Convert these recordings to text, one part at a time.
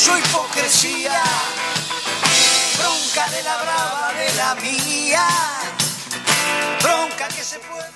Su hipocresía. Bronca de la brava de la mía. Bronca que se puede.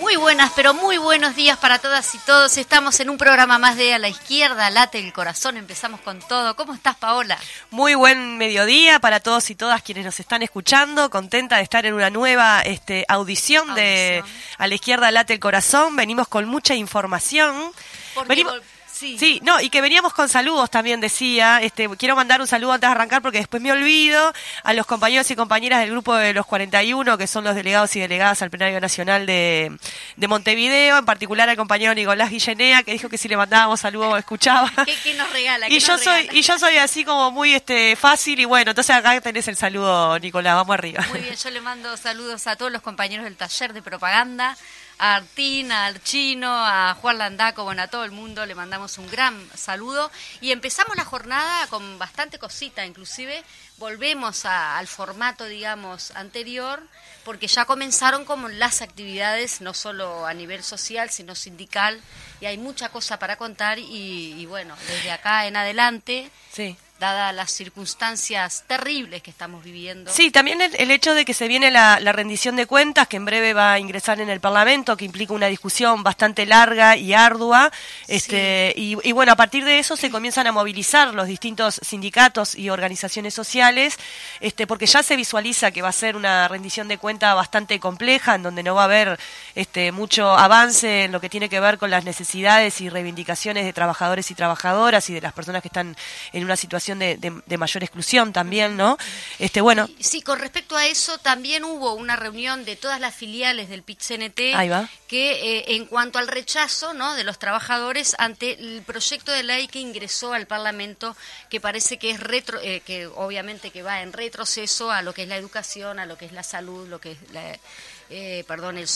Muy buenas, pero muy buenos días para todas y todos. Estamos en un programa más de A la izquierda, late el corazón. Empezamos con todo. ¿Cómo estás, Paola? Muy buen mediodía para todos y todas quienes nos están escuchando. Contenta de estar en una nueva este, audición, de. A la izquierda late el corazón. Venimos con mucha información. Porque Venimos- sí. Sí, no, y que veníamos con saludos también, decía. Este, quiero mandar un saludo antes de arrancar porque después me olvido a los compañeros y compañeras del grupo de los 41, que son los delegados y delegadas al Plenario Nacional de, de Montevideo, en particular al compañero Nicolás Guillenea, que dijo que si le mandábamos saludos escuchaba. ¿Qué, qué nos regala? Y ¿Qué yo soy y yo soy así como muy este fácil y bueno, entonces acá tenés el saludo, Nicolás, vamos arriba. Muy bien, yo le mando saludos a todos los compañeros del taller de propaganda, a Artín, al Chino, a Juan Landaco, bueno, a todo el mundo le mandamos un gran saludo y empezamos la jornada con bastante cosita, inclusive volvemos a- al formato, digamos, anterior, porque ya comenzaron como las actividades, no solo a nivel social, sino sindical, y hay mucha cosa para contar y, y bueno, desde acá en adelante, Sí. Dadas las circunstancias terribles que estamos viviendo. Sí, también el, el hecho de que se viene la, la rendición de cuentas, que en breve va a ingresar en el Parlamento, que implica una discusión bastante larga y ardua, este, y, y bueno, a partir de eso se comienzan a movilizar los distintos sindicatos y organizaciones sociales, este, porque ya se visualiza que va a ser una rendición de cuentas bastante compleja, en donde no va a haber este, mucho avance en lo que tiene que ver con las necesidades y reivindicaciones de trabajadores y trabajadoras y de las personas que están en una situación de, de- de mayor exclusión también, ¿no? Este, bueno, Sí, con respecto a eso también hubo una reunión de todas las filiales del PIT-CNT que eh, en cuanto al rechazo ¿no? de los trabajadores ante el proyecto de ley que ingresó al Parlamento que parece que es retro, eh, que obviamente que va en retroceso a lo que es la educación, a lo que es la salud, lo que es la, eh, perdón, el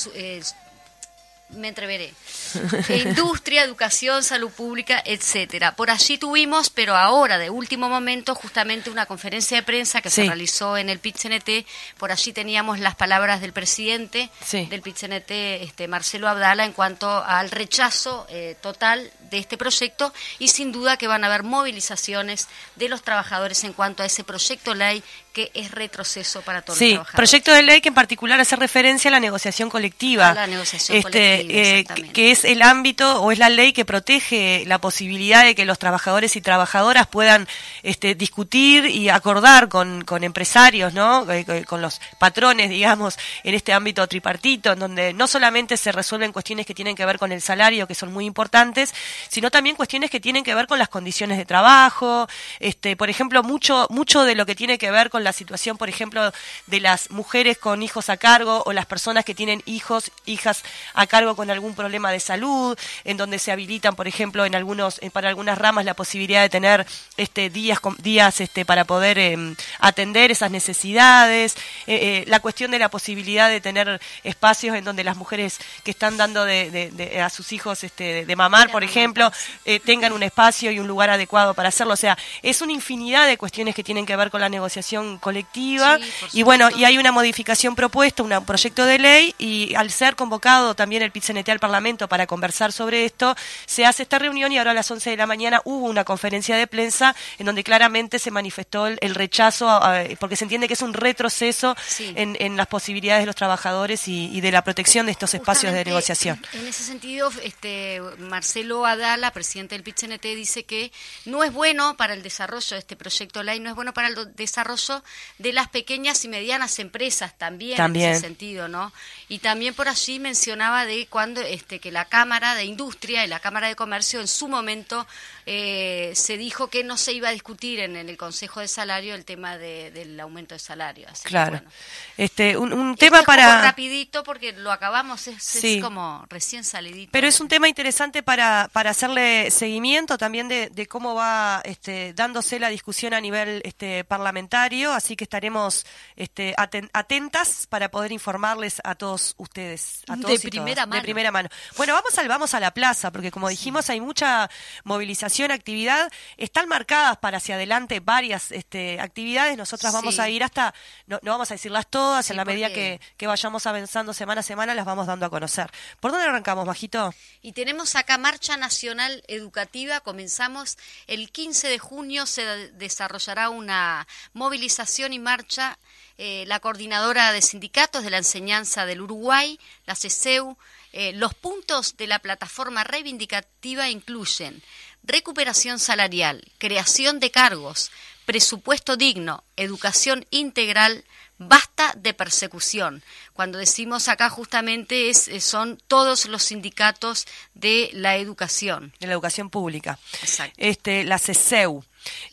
me entreveré. Industria, educación, salud pública, etcétera. Por allí tuvimos, pero ahora, de último momento, justamente una conferencia de prensa que Sí. se realizó en el PIT-CNT. Por allí teníamos las palabras del presidente Sí. del PIT-CNT, este, Marcelo Abdala, en cuanto al rechazo eh, total de este proyecto y sin duda que van a haber movilizaciones de los trabajadores en cuanto a ese proyecto ley que es retroceso para todos los Sí, trabajadores. proyecto de ley que en particular hace referencia a la negociación colectiva. A la negociación Este, colectiva, eh, que es el ámbito o es la ley que protege la posibilidad de que los trabajadores y trabajadoras puedan este, discutir y acordar con, con empresarios, ¿no? Eh, con- con los patrones, digamos, en este ámbito tripartito, en donde no solamente se resuelven cuestiones que tienen que ver con el salario, que son muy importantes, sino también cuestiones que tienen que ver con las condiciones de trabajo, este, por ejemplo, mucho, mucho de lo que tiene que ver con la situación, por ejemplo, de las mujeres con hijos a cargo o las personas que tienen hijos, hijas a cargo con algún problema de salud, en donde se habilitan, por ejemplo, en algunos, eh, para algunas ramas la posibilidad de tener este días, días este, para poder em, atender esas necesidades, eh, eh, la cuestión de la posibilidad de tener espacios en donde las mujeres que están dando de, de- de- a sus hijos este, de, mamar, por ejemplo, eh, tengan un espacio y un lugar adecuado para hacerlo. O sea, es una infinidad de cuestiones que tienen que ver con la negociación colectiva. Sí, y bueno, y hay una modificación propuesta, un proyecto de ley, y al ser convocado también el PITCNT al Parlamento para conversar sobre esto, se hace esta reunión y ahora a las 11 de la mañana hubo una conferencia de prensa en donde claramente se manifestó el, el rechazo, a- a- porque se entiende que es un retroceso Sí. en, en las posibilidades de los trabajadores y, y de la protección de estos espacios de negociación. En ese sentido, este, Marcelo Adala presidente del PITCNT, dice que no es bueno para el desarrollo de este proyecto ley, no es bueno para el desarrollo de las pequeñas y medianas empresas también, También. en ese sentido, ¿no? Y también por allí mencionaba de cuando este que la Cámara de Industria y la Cámara de Comercio en su momento eh, se dijo que no se iba a discutir en, en el Consejo de Salario el tema de- del aumento de salario. Así que, Claro. bueno. Este, un, un tema es como para... rapidito porque lo acabamos, es, es Sí. como recién salidito. Pero es un tema interesante para, para hacerle seguimiento también de, de cómo va este, dándose la discusión a nivel este, parlamentario, así que estaremos este, aten- atentas para poder informarles a todos ustedes. A De todos y primera todas. mano. De primera mano. Bueno, vamos al vamos a la plaza, porque como dijimos, hay mucha movilización, actividad. Están marcadas para hacia adelante varias este, actividades. Nosotras vamos Sí. a ir hasta, no, no vamos a decirlas todas, Sí, en la medida que, que vayamos avanzando semana a semana, las vamos dando a conocer. ¿Por dónde arrancamos, Majito? Y tenemos acá Marcha Nacional Educativa. Comenzamos el 15 de junio. Se de- desarrollará una movilización y marcha. eh, la coordinadora de sindicatos de la enseñanza del Uruguay, la CESEU. eh, los puntos de la plataforma reivindicativa incluyen recuperación salarial, creación de cargos, presupuesto digno, educación integral, basta de persecución. Cuando decimos acá justamente es, eh, son todos los sindicatos de la educación. de la educación pública. Exacto. Este, la CESEU.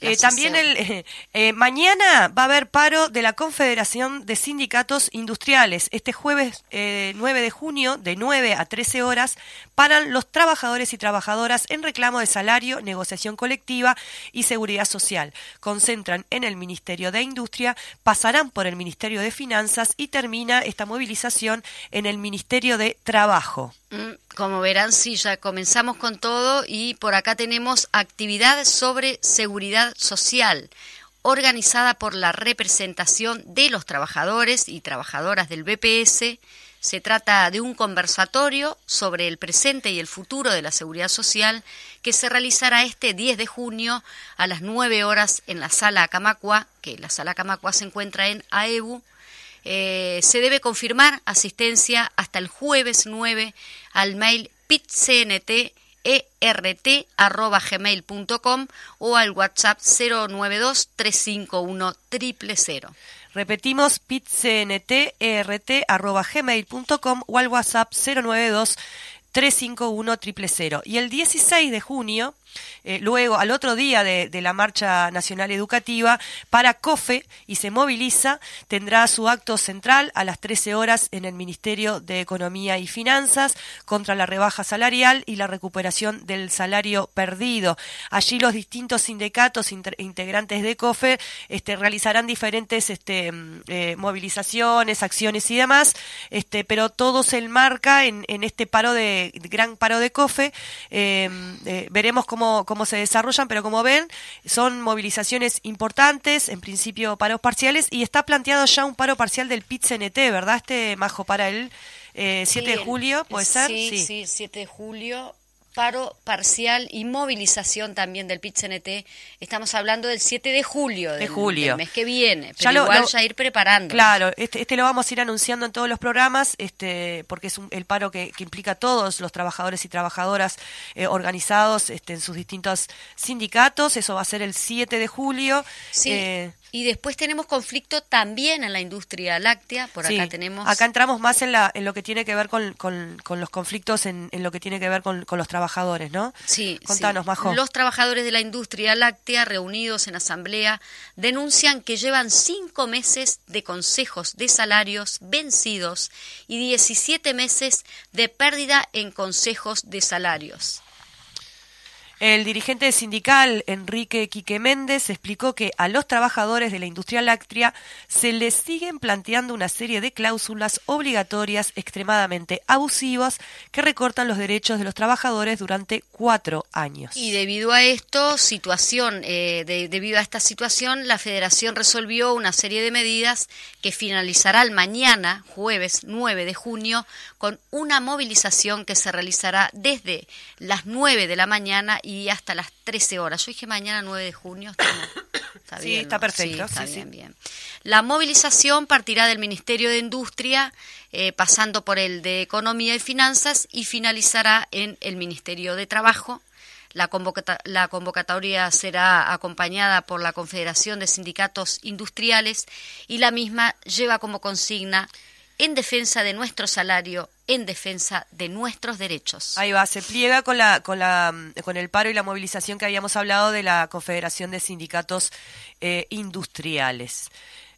Eh, también el, eh, mañana va a haber paro de la Confederación de Sindicatos Industriales. Este jueves eh, 9 de junio, de 9 a 13 horas, paran los trabajadores y trabajadoras en reclamo de salario, negociación colectiva y seguridad social. Concentran en el Ministerio de Industria, pasarán por el Ministerio de Finanzas y termina esta movilización en el Ministerio de Trabajo. Mm, Como verán, sí, ya comenzamos con todo y por acá tenemos actividad sobre seguridad social organizada por la representación de los trabajadores y trabajadoras del BPS. Se trata de un conversatorio sobre el presente y el futuro de la seguridad social que se realizará este 10 de junio a las 9 horas en la sala Acamacua, que la sala Acamacua se encuentra en AEBU, eh, se debe confirmar asistencia hasta el jueves 9 al mail pitcntert.gmail.com o al WhatsApp 092 351 000. Repetimos, pitcntert.gmail.com o al WhatsApp 092 351 000. Y el 16 de junio, eh, luego al otro día de, la Marcha Nacional Educativa, para COFE y se moviliza, tendrá su acto central a las 13 horas en el Ministerio de Economía y Finanzas contra la rebaja salarial y la recuperación del salario perdido. Allí los distintos sindicatos integrantes de COFE este, realizarán diferentes este, mm, eh, movilizaciones, acciones y demás, este, pero todo se enmarca en, este paro de gran paro de COFE. Eh, eh, veremos cómo, cómo se desarrollan, pero como ven, son movilizaciones importantes, en principio paros parciales, y está planteado ya un paro parcial del PIT-CNT, ¿verdad? Este majo para el eh, 7 de Sí, julio, ¿puede ser? Sí, sí, 7 de julio. Paro parcial y movilización también del PIT-CNT. Estamos hablando del 7 de julio, del, julio. del mes que viene. Pero Ya lo- igual lo- ya ir preparando. Claro, este, este lo vamos a ir anunciando en todos los programas, este, porque es un- el paro que, que implica a todos los trabajadores y trabajadoras eh, organizados este, en sus distintos sindicatos. Eso va a ser el 7 de julio. Sí. Eh, Y después tenemos conflicto también en la industria láctea. Por sí, acá tenemos. acá entramos más en, la, en lo que tiene que ver con, con- con los conflictos, en, en lo que tiene que ver con, con los trabajadores, ¿no? Sí, Contanos, sí. Majo. Los trabajadores de la industria láctea reunidos en asamblea denuncian que llevan cinco meses de consejos de salarios vencidos y 17 meses de pérdida en consejos de salarios. El dirigente sindical Enrique Quique Méndez explicó que a los trabajadores de la industria láctea se les siguen planteando una serie de cláusulas obligatorias extremadamente abusivas que recortan los derechos de los trabajadores durante cuatro años. Y debido a esto, situación, eh, de- debido a esta situación, la Federación resolvió una serie de medidas que finalizará mañana, jueves 9 de junio, con una movilización que se realizará desde las 9 de la mañana y hasta las 13 horas. Yo dije mañana 9 de junio. estamos- Está Sí, bien, está ¿no? perfecto, está sí, bien, sí. bien. La movilización partirá del Ministerio de Industria, eh, pasando por el de Economía y Finanzas y finalizará en el Ministerio de Trabajo. La, convocata- la convocatoria será acompañada por la Confederación de Sindicatos Industriales y la misma lleva como consigna en defensa de nuestro salario, en defensa de nuestros derechos. Ahí va, se pliega con la, con la, con el paro y la movilización que habíamos hablado de la Confederación de Sindicatos eh, Industriales.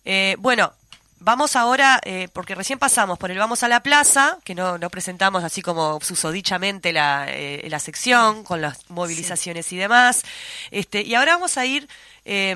Eh, bueno, vamos ahora, eh, porque recién pasamos por el Vamos a la Plaza, que no, no presentamos así como susodichamente la, eh, la sección, con las movilizaciones y demás. Este, y ahora vamos a ir eh,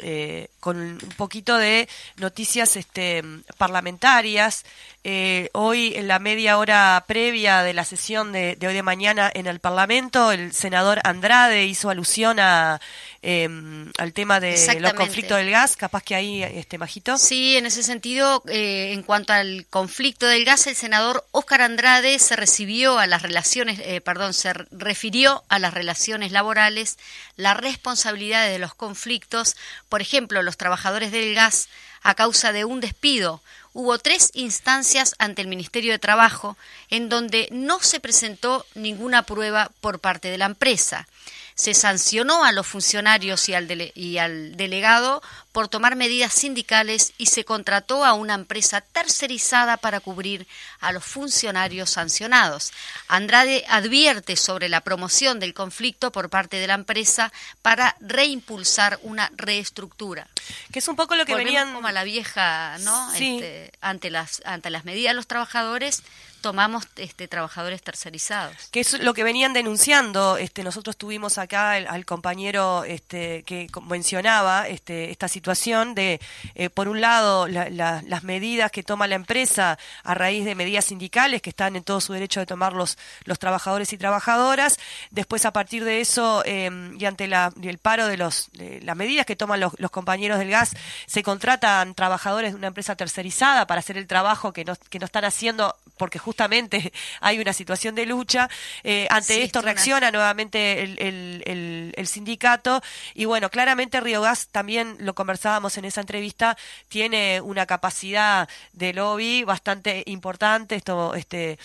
eh, con un poquito de noticias este, parlamentarias. Eh, hoy, en la media hora previa de la sesión de, de hoy de mañana en el Parlamento, el senador Andrade hizo alusión a, eh, al tema de los conflictos del gas. Capaz que ahí, este Majito. Sí, en ese sentido, eh, en cuanto al conflicto del gas, el senador Óscar Andrade se recibió a las relaciones, eh, perdón, se refirió a las relaciones laborales, las responsabilidades de los conflictos, por ejemplo, los trabajadores del gas a causa de un despido. Hubo tres instancias ante el Ministerio de Trabajo en donde no se presentó ninguna prueba por parte de la empresa se sancionó a los funcionarios y al, dele- y al delegado por tomar medidas sindicales y se contrató a una empresa tercerizada para cubrir a los funcionarios sancionados. Andrade advierte sobre la promoción del conflicto por parte de la empresa para reimpulsar una reestructura. Que es un poco lo que Volvemos venían. como a la vieja, ¿no? Sí. Este, ante las ante las medidas de los trabajadores tomamos este trabajadores tercerizados. que es lo que venían denunciando. Este, nosotros tuvimos acá al compañero este, que mencionaba este, esta situación de, eh, por un lado, la- la- las medidas que toma la empresa a raíz de medidas sindicales que están en todo su derecho de tomar los, los trabajadores y trabajadoras. Después, a partir de eso, eh, y ante la, el paro de, los, de las medidas que toman los, los compañeros del gas, se contratan trabajadores de una empresa tercerizada para hacer el trabajo que no, que no están haciendo porque justamente hay una situación de lucha. Eh, ante Sí, esto una- reacciona nuevamente el, el- el- el sindicato y bueno, claramente Río Gas también lo conversábamos en esa entrevista, tiene una capacidad de lobby bastante importante. Esto, este,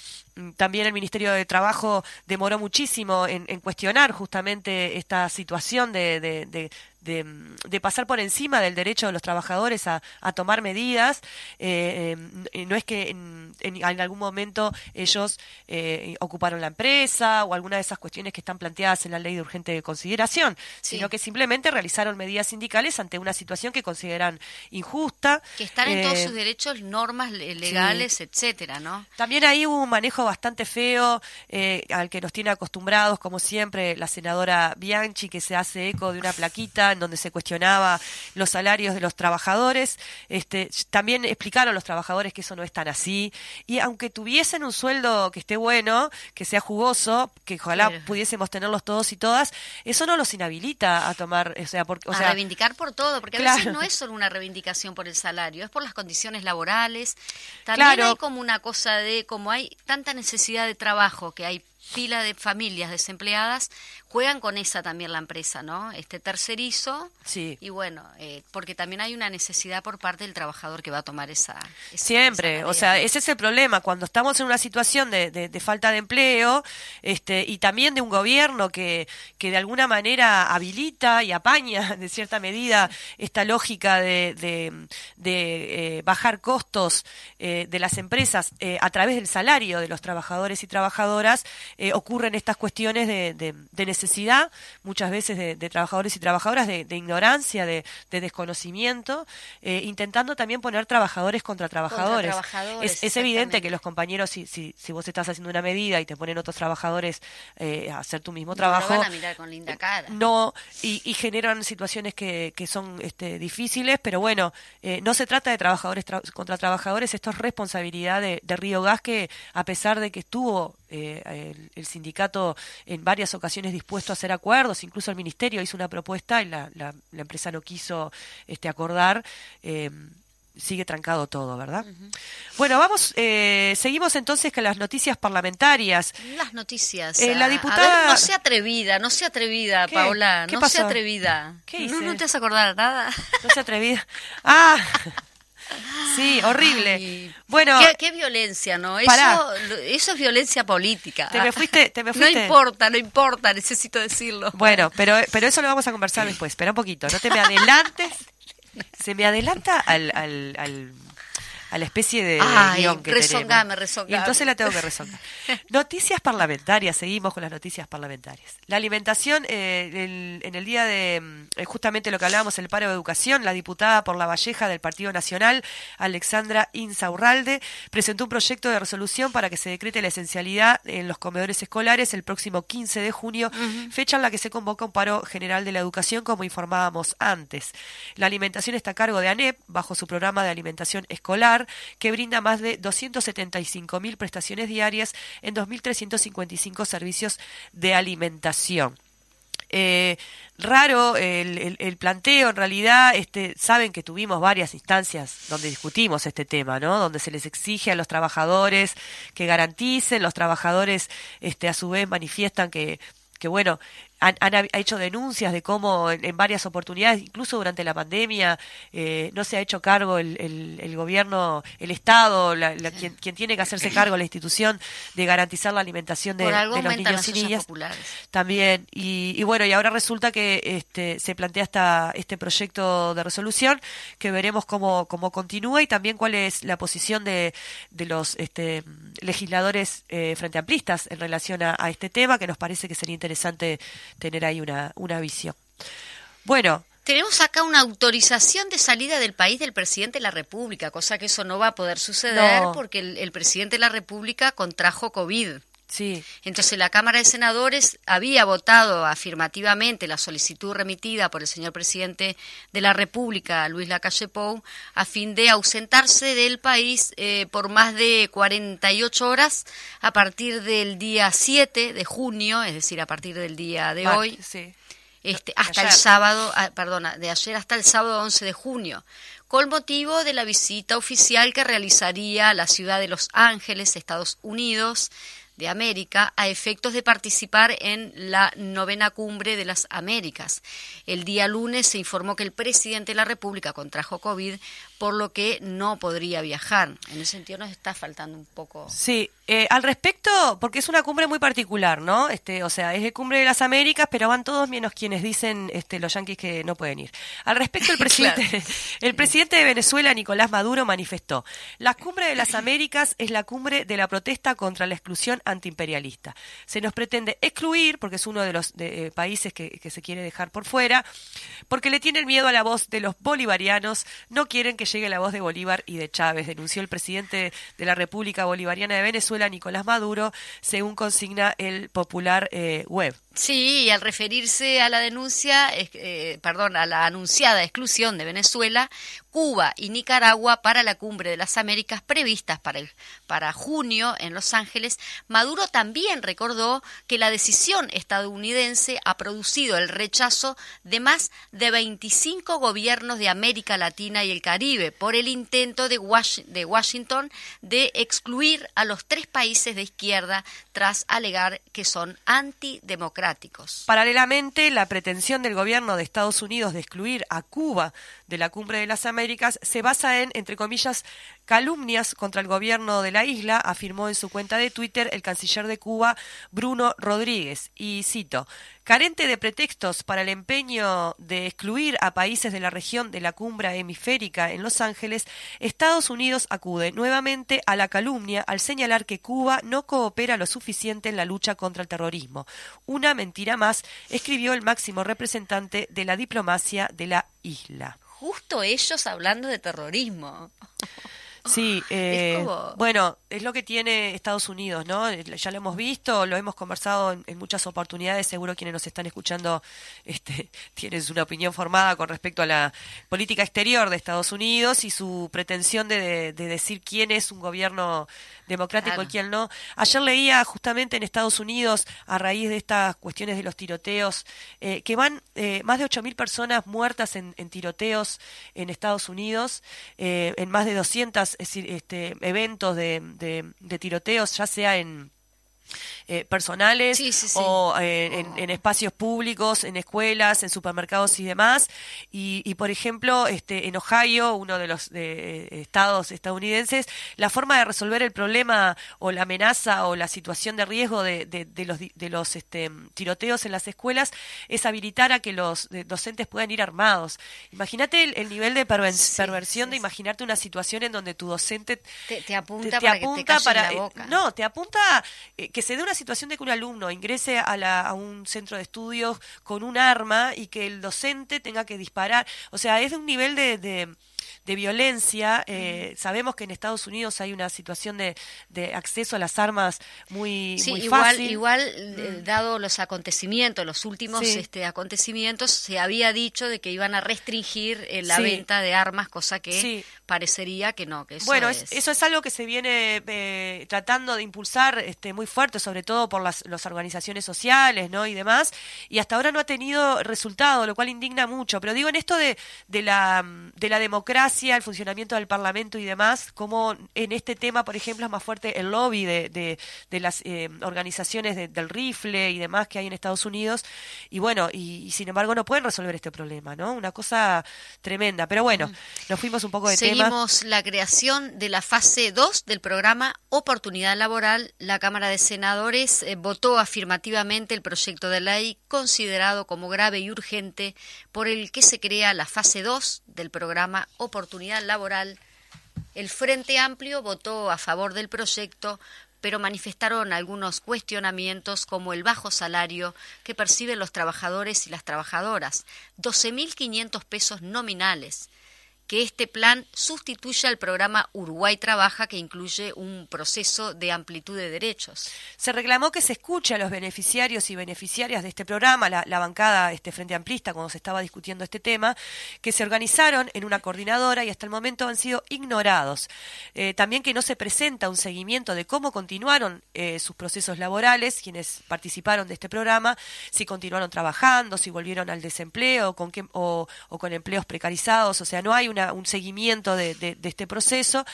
también el Ministerio de Trabajo demoró muchísimo en, en cuestionar justamente esta situación de, de- de- de, mm, de pasar por encima del derecho de los trabajadores a, a tomar medidas. Eh, eh, no es que en, en- en algún momento ellos eh, ocuparon la empresa o alguna de esas cuestiones que están planteadas en la ley de urgente consideración, Sí. sino que simplemente realizaron medidas sindicales ante una situación que consideran injusta. que están en todos Eh, sus derechos, normas le- legales, etcétera, ¿no? también ahí hubo un manejo bastante feo eh, al que nos tiene acostumbrados, como siempre, la senadora Bianchi, que se hace eco de una plaquita en donde se cuestionaba los salarios de los trabajadores. Este, también explicaron los trabajadores que eso no es tan así. Y aunque tuviesen un sueldo que esté bueno, que sea jugoso, que ojalá Pero- pudiésemos tenerlos todos y todas, eso no los inhabilita a tomar, o sea, o a sea, reivindicar por todo, porque a veces no es solo una reivindicación por el salario, es por las condiciones laborales. También Claro. hay como una cosa de, como hay tanta necesidad de trabajo, que hay pila de familias desempleadas, juegan con esa también la empresa, ¿no? Este tercerizo. Sí. Y bueno, eh, porque también hay una necesidad por parte del trabajador que va a tomar esa. esa- Siempre, esa o sea, ese es el problema, cuando estamos en una situación de, de- de falta de empleo este, y también de un gobierno que, que de alguna manera habilita y apaña de cierta medida esta lógica de, de- de, eh, bajar costos eh, de las empresas eh, a través del salario de los trabajadores y trabajadoras, ocurren estas cuestiones de, de necesidad, muchas veces de, de trabajadores y trabajadoras, de, de ignorancia, de, de desconocimiento, eh, intentando también poner trabajadores contra trabajadores. trabajadores, es, es evidente que los compañeros, si, si, si vos estás haciendo una medida y te ponen otros trabajadores eh, a hacer tu mismo No trabajo, van a mirar con linda cara. no y, y generan situaciones que, que son este, difíciles, pero bueno, eh, no se trata de trabajadores tra- contra trabajadores, esto es responsabilidad de, de Río Gas que a pesar de que estuvo eh, el, el sindicato en varias ocasiones dispuesto a hacer acuerdos, incluso el ministerio hizo una propuesta y la, la, la empresa no quiso este, acordar. eh, sigue trancado todo, ¿verdad? Bueno, vamos, eh, seguimos entonces con las noticias parlamentarias. Las noticias. Eh, la a- a diputada- ver, no sea atrevida, no sea atrevida, ¿Qué? Paola. ¿Qué no pasó? sea atrevida. ¿Qué ¿No, hice? no te vas a acordar nada? No se atrevida. Ah, sí, horrible. Ay, bueno, qué, qué violencia, ¿no? Eso, eso es violencia política. te me fuiste, te me No fuiste. importa, no importa, necesito decirlo. Bueno, pero, pero eso lo vamos a conversar después. Espera un poquito, no te me adelantes. Se me adelanta al, al, al- a la especie de, Ay, guion que rezongame, tenemos. Y entonces la tengo que rezongar. Noticias parlamentarias, seguimos con las noticias parlamentarias. La alimentación, eh, el- en el día de, eh, justamente lo que hablábamos, el paro de educación, la diputada por La Valleja del Partido Nacional, Alexandra Insaurralde, presentó un proyecto de resolución para que se decrete la esencialidad en los comedores escolares el próximo 15 de junio, fecha en la que se convoca un paro general de la educación, como informábamos antes. La alimentación está a cargo de ANEP, bajo su programa de alimentación escolar, que brinda más de 275.000 prestaciones diarias en 2.355 servicios de alimentación. Eh, raro el, el- planteo, en realidad, este, saben que tuvimos varias instancias donde discutimos este tema, ¿no? Donde se les exige a los trabajadores que garanticen, los trabajadores, este, a su vez manifiestan que, que bueno, han, han hab- hecho denuncias de cómo en, en varias oportunidades, incluso durante la pandemia, eh, no se ha hecho cargo el, el- el gobierno, el Estado, la- la- quien, quien tiene que hacerse cargo, la institución, de garantizar la alimentación de, Por algo de los niños y niñas. populares. También, y, y bueno, y ahora resulta que este, se plantea esta, este proyecto de resolución que veremos cómo, cómo continúa y también cuál es la posición de, de los este, legisladores eh, frente amplistas en relación a, a este tema, que nos parece que sería interesante tener ahí una, una visión. Bueno, Tenemos acá una autorización de salida del país del presidente de la República, cosa que eso no va a poder suceder No. porque el, el presidente de la República contrajo COVID. Sí, Entonces la Cámara de Senadores había votado afirmativamente la solicitud remitida por el señor presidente de la República, Luis Lacalle Pou, a fin de ausentarse del país eh, por más de 48 horas a partir del día 7 de junio, es decir, a partir del día de hoy, sí. este, hasta el sábado, ah, perdona, de ayer hasta el sábado 11 de junio, con motivo de la visita oficial que realizaría a la ciudad de Los Ángeles, Estados Unidos de América, a efectos de participar en la novena cumbre de las Américas. El día lunes se informó que el presidente de la República contrajo COVID, por lo que no podría viajar. En ese sentido nos está faltando un poco. Sí, eh, al respecto, porque es una cumbre muy particular, ¿no? Este, o sea, es de cumbre de las Américas, pero van todos menos quienes dicen este, los yanquis que no pueden ir. Al respecto, el presidente, el presidente de Venezuela, Nicolás Maduro, manifestó: la cumbre de las Américas es la cumbre de la protesta contra la exclusión antiimperialista. Se nos pretende excluir, porque es uno de los de, eh, países que, que se quiere dejar por fuera, porque le tienen miedo a la voz de los bolivarianos, no quieren que llegue la voz de Bolívar y de Chávez, denunció el presidente de la República Bolivariana de Venezuela, Nicolás Maduro, según consigna el popular eh, web. Sí, y al referirse a la denuncia, eh, perdón, a la anunciada exclusión de Venezuela, Cuba y Nicaragua para la cumbre de las Américas previstas para, el- para junio en Los Ángeles, Maduro también recordó que la decisión estadounidense ha producido el rechazo de más de 25 gobiernos de América Latina y el Caribe por el intento de, Wash- de Washington de excluir a los tres países de izquierda tras alegar que son antidemocráticos. Paralelamente, la pretensión del gobierno de Estados Unidos de excluir a Cuba de la Cumbre de las Américas se basa en, entre comillas, calumnias contra el gobierno de la isla, afirmó en su cuenta de Twitter el canciller de Cuba, Bruno Rodríguez. Y cito, carente de pretextos para el empeño de excluir a países de la región de la cumbre hemisférica en Los Ángeles, Estados Unidos acude nuevamente a la calumnia al señalar que Cuba no coopera lo suficiente en la lucha contra el terrorismo. Una mentira más, escribió el máximo representante de la diplomacia de la isla. Justo ellos hablando de terrorismo. Sí, eh, como- bueno, es lo que tiene Estados Unidos, ¿no? Ya lo hemos visto, lo hemos conversado en, muchas oportunidades, seguro quienes nos están escuchando este, tienen una opinión formada con respecto a la política exterior de Estados Unidos y su pretensión de, decir quién es un gobierno democrático y quién no. Ayer leía justamente en Estados Unidos, a raíz de estas cuestiones de los tiroteos, eh, que van eh, más de 8.000 personas muertas en, tiroteos en Estados Unidos, eh, en más de 200 este, eventos de, de tiroteos, ya sea en eh, personales o eh, en, espacios públicos, en escuelas, en supermercados y demás. Y, por ejemplo, este, en Ohio, uno de los eh, estados estadounidenses, la forma de resolver el problema o la amenaza o la situación de riesgo de, los, de los este, tiroteos en las escuelas es habilitar a que los docentes puedan ir armados. Imagínate el, nivel de perversión de imaginarte una situación en donde tu docente te, apunta, para, que te no, te apunta que se dé una situación de que un alumno ingrese a, la, a un centro de estudios con un arma y que el docente tenga que disparar. O sea, es de un nivel de, de de violencia. Eh, sabemos que en Estados Unidos hay una situación de, de acceso a las armas muy, sí, muy igual, fácil. Igual, eh, mm. dado los acontecimientos, los últimos este, acontecimientos, se había dicho de que iban a restringir eh, la venta de armas, cosa que parecería que no. Que eso bueno, es... eso es algo que se viene tratando de impulsar este, muy fuerte, sobre todo por las, las organizaciones sociales ¿no? y demás, y hasta ahora no ha tenido resultado, lo cual indigna mucho. Pero digo, en esto de, de, la, de la democracia, el funcionamiento del Parlamento y demás, como en este tema, por ejemplo, es más fuerte el lobby de, de, las eh, organizaciones del rifle y demás que hay en Estados Unidos, y bueno, y, sin embargo no pueden resolver este problema, ¿no? Una cosa tremenda. Pero bueno, mm. nos fuimos un poco de tema. Seguimos la creación de la fase 2 del programa Oportunidad Laboral. La Cámara de Senadores eh, votó afirmativamente el proyecto de ley considerado como grave y urgente por el que se crea la fase 2 del programa Oportunidad Laboral, el Frente Amplio votó a favor del proyecto, pero manifestaron algunos cuestionamientos como el bajo salario que perciben los trabajadores y las trabajadoras, 12.500 pesos nominales, que este plan sustituya al programa Uruguay Trabaja, que incluye un proceso de amplitud de derechos. Se reclamó que se escuche a los beneficiarios y beneficiarias de este programa, la, bancada este Frente Amplista, cuando se estaba discutiendo este tema, que se organizaron en una coordinadora y hasta el momento han sido ignorados. Eh, también que no se presenta un seguimiento de cómo continuaron eh, sus procesos laborales, quienes participaron de este programa, si continuaron trabajando, si volvieron al desempleo con qué, o, o con empleos precarizados, o sea, no hay una un seguimiento de, este proceso.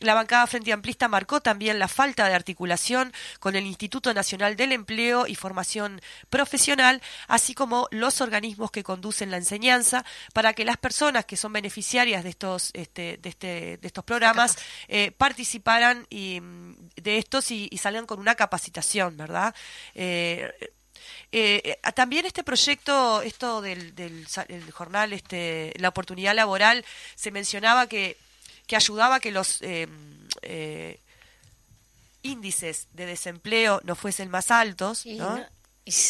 La bancada Frente Amplista marcó también la falta de articulación con el Instituto Nacional del Empleo y Formación Profesional, así como los organismos que conducen la enseñanza, para que las personas que son beneficiarias de estos, este, de, este, de estos programas eh, participaran y, de estos y, salgan con una capacitación, ¿verdad? Eh, eh, eh, también este proyecto, esto del, jornal, este, la oportunidad laboral, se mencionaba que, que ayudaba a que los eh, índices de desempleo no fuesen más altos, ¿no?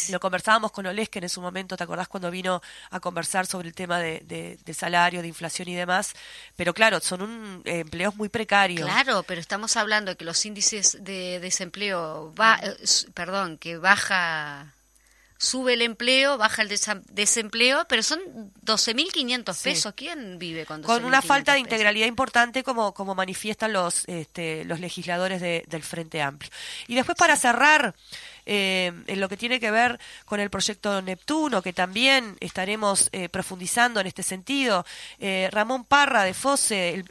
Lo conversábamos con Olesker en su momento, ¿te acordás cuando vino a conversar sobre el tema de, salario, de inflación y demás? Pero claro, son un, empleos muy precarios. Claro, pero estamos hablando de que los índices de desempleo, va, perdón, que baja sube el empleo, baja el desempleo, pero son 12.500 pesos. ¿Quién vive con 12.500 Con una falta de integralidad importante como, como manifiestan los, este, los legisladores del Frente Amplio. Y después para cerrar, eh, en lo que tiene que ver con el proyecto Neptuno, que también estaremos eh, profundizando en este sentido. Eh, Ramón Parra de FOSE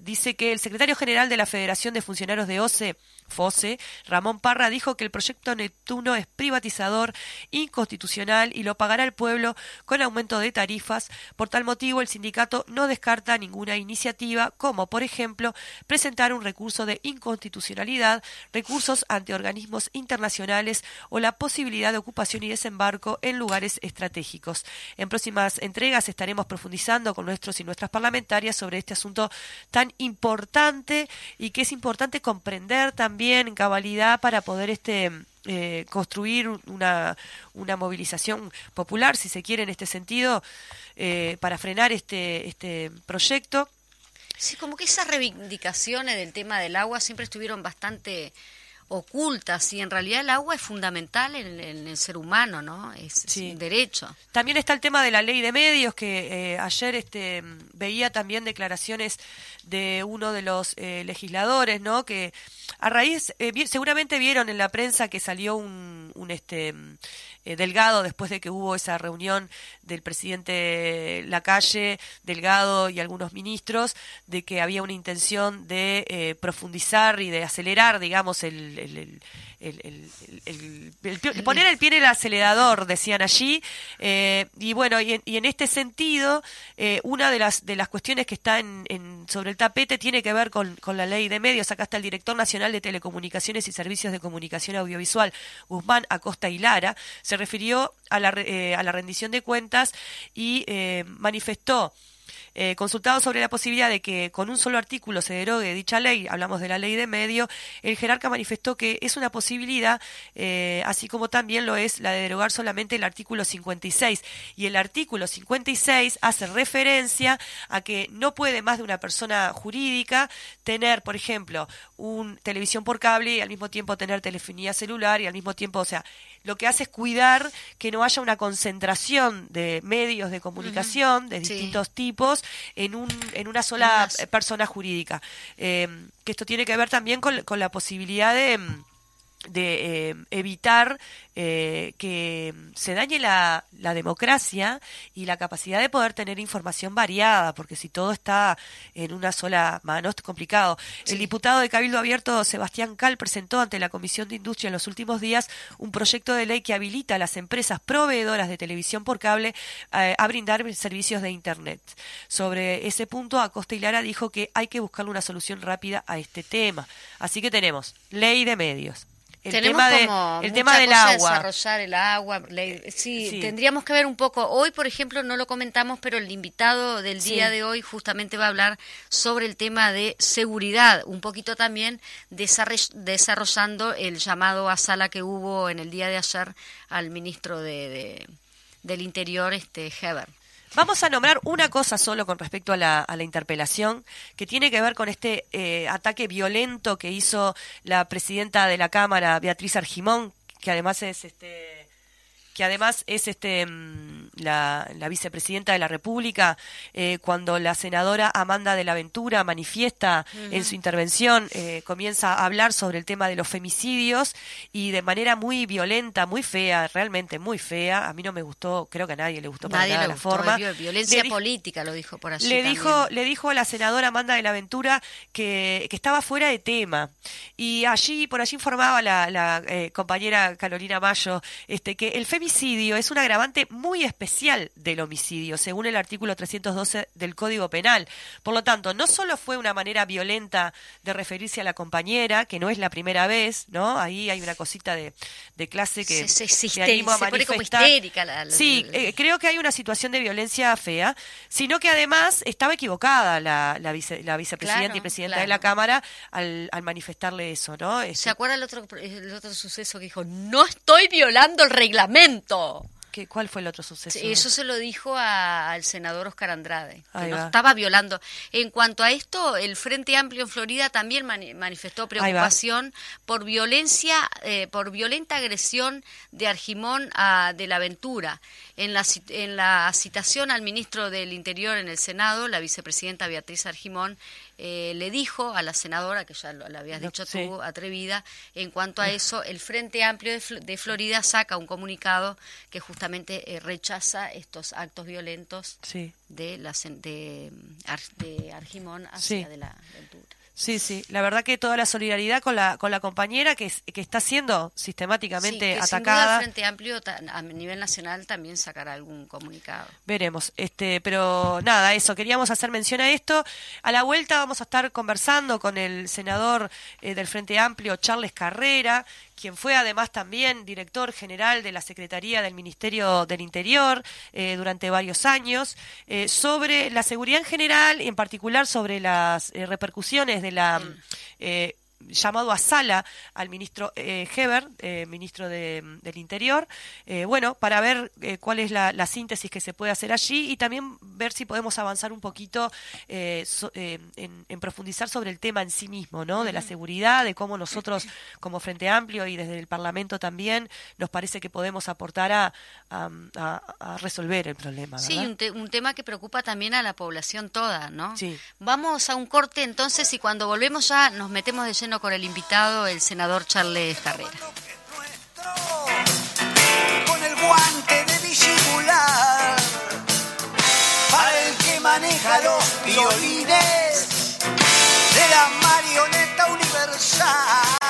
dice que el secretario general de la Federación de Funcionarios de OCE FOSE, Ramón Parra, dijo que el proyecto Neptuno es privatizador, inconstitucional y lo pagará el pueblo con aumento de tarifas. Por tal motivo, el sindicato no descarta ninguna iniciativa, como por ejemplo presentar un recurso de inconstitucionalidad, recursos ante organismos internacionales o la posibilidad de ocupación y desembarco en lugares estratégicos. En próximas entregas estaremos profundizando con nuestros y nuestras parlamentarias sobre este asunto tan importante y que es importante comprender también en cabalidad para poder este eh, construir una, una movilización popular, si se quiere, en este sentido, eh, para frenar este, este proyecto Sí, como que esas reivindicaciones del tema del agua siempre estuvieron bastante ocultas y en realidad el agua es fundamental en, el ser humano, ¿no? Es, un derecho. También está el tema de la ley de medios que eh, ayer este veía también declaraciones de uno de los eh, legisladores, ¿no? Que a raíz eh, seguramente vieron en la prensa que salió un, un este Delgado después de que hubo esa reunión del presidente Lacalle, Delgado y algunos ministros de que había una intención de profundizar y de acelerar, digamos, el poner el pie en el acelerador, decían allí. Eh, y bueno, y en, este sentido, eh, una de las, de las cuestiones que está en, sobre el tapete tiene que ver con, la ley de medios. Acá está el director nacional de Telecomunicaciones y Servicios de Comunicación Audiovisual, Guzmán Acosta y Lara, se refirió a la, eh, a la rendición de cuentas y manifestó eh, consultado sobre la posibilidad de que con un solo artículo se derogue dicha ley, hablamos de la ley de medio, el jerarca manifestó que es una posibilidad, eh, así como también lo es la de derogar solamente el artículo 56. Y el artículo 56 hace referencia a que no puede más de una persona jurídica tener, por ejemplo, un televisión por cable y al mismo tiempo tener telefonía celular y al mismo tiempo, o sea, lo que hace es cuidar que no haya una concentración de medios de comunicación de distintos tipos en, un, en una sola persona jurídica. Eh, que esto tiene que ver también con, con la posibilidad de de eh, evitar eh, que se dañe la, la, democracia y la capacidad de poder tener información variada, porque si todo está en una sola mano es complicado. El diputado de Cabildo Abierto, Sebastián Cal, presentó ante la Comisión de Industria en los últimos días un proyecto de ley que habilita a las empresas proveedoras de televisión por cable eh, a brindar servicios de Internet. Sobre ese punto, Acosta y Lara dijo que hay que buscar una solución rápida a este tema. Así que tenemos ley de medios el tema de, el tema del agua. desarrollar el agua. sí, tendríamos que ver un poco. Hoy, por ejemplo, no lo comentamos, pero el invitado del día de hoy justamente va a hablar sobre el tema de seguridad, un poquito también desarrollando el llamado a sala que hubo en el día de ayer al ministro de, del Interior, este Heber. Vamos a nombrar una cosa solo con respecto a la, interpelación, que tiene que ver con este eh, ataque violento que hizo la presidenta de la Cámara, Beatriz Argimón, que además es este que además es este mm, la, vicepresidenta de la República, eh, cuando la senadora Amanda de la Ventura manifiesta en su intervención, eh, comienza a hablar sobre el tema de los femicidios y de manera muy violenta, muy fea, realmente muy fea. A mí no me gustó, creo que a nadie le gustó para nada la forma. Violencia política, lo dijo por allí. Le dijo, le dijo a la senadora Amanda de la Ventura que, que estaba fuera de tema. Y allí, por allí informaba la, la eh, compañera Carolina Mayo, este, que el femicidio es un agravante muy especial del homicidio, según el artículo 312 del Código Penal. Por lo tanto, no solo fue una manera violenta de referirse a la compañera, que no es la primera vez, ¿no? Ahí hay una cosita de, clase que se, se, a manifestar. sí, eh, creo que hay una situación de violencia fea, sino que además estaba equivocada la, la, vicepresidenta y presidenta de la Cámara al, manifestarle eso, ¿no? ¿Se este acuerda el otro, el otro suceso que dijo, no estoy violando el reglamento? ¿Qué, ¿Cuál fue el otro suceso? Eso se lo dijo al senador Oscar Andrade, que no estaba violando. En cuanto a esto, el Frente Amplio en Florida también manifestó preocupación por violencia, eh, por violenta agresión de Argimón a de la Aventura. En la, en la citación al ministro del Interior en el Senado, la vicepresidenta Beatriz Argimón eh, le dijo a la senadora, que ya lo, habías dicho tú, atrevida, en cuanto a eso, el Frente Amplio de, Florida saca un comunicado que justamente eh, rechaza estos actos violentos de, la, de, de Argimón hacia de la aventura. Sí, sí, la verdad que toda la solidaridad con la con la compañera que, que está siendo sistemáticamente sí, que atacada. Sin duda el Frente Amplio a nivel nacional también sacará algún comunicado. Veremos, este, pero nada, eso queríamos hacer mención a esto. A la vuelta vamos a estar conversando con el senador eh, del Frente Amplio Charles Carrera, quien fue además también director general de la Secretaría del Ministerio del Interior eh, durante varios años, eh, sobre la seguridad en general y en particular sobre las eh, repercusiones de la llamado a sala al ministro eh, Heber, eh, ministro del Interior, eh, bueno, para ver cuál es la, síntesis que se puede hacer allí y también ver si podemos avanzar un poquito en, profundizar sobre el tema en sí mismo, ¿no? De la seguridad, de cómo nosotros como Frente Amplio y desde el Parlamento también nos parece que podemos aportar a, resolver el problema. Sí, un, un, tema que preocupa también a la población toda, ¿no? Sí. Vamos a un corte entonces y cuando volvemos ya nos metemos de lleno con el invitado, el senador Charles Carrera. Con el guante de disimular, para el que maneja los violines de la marioneta universal,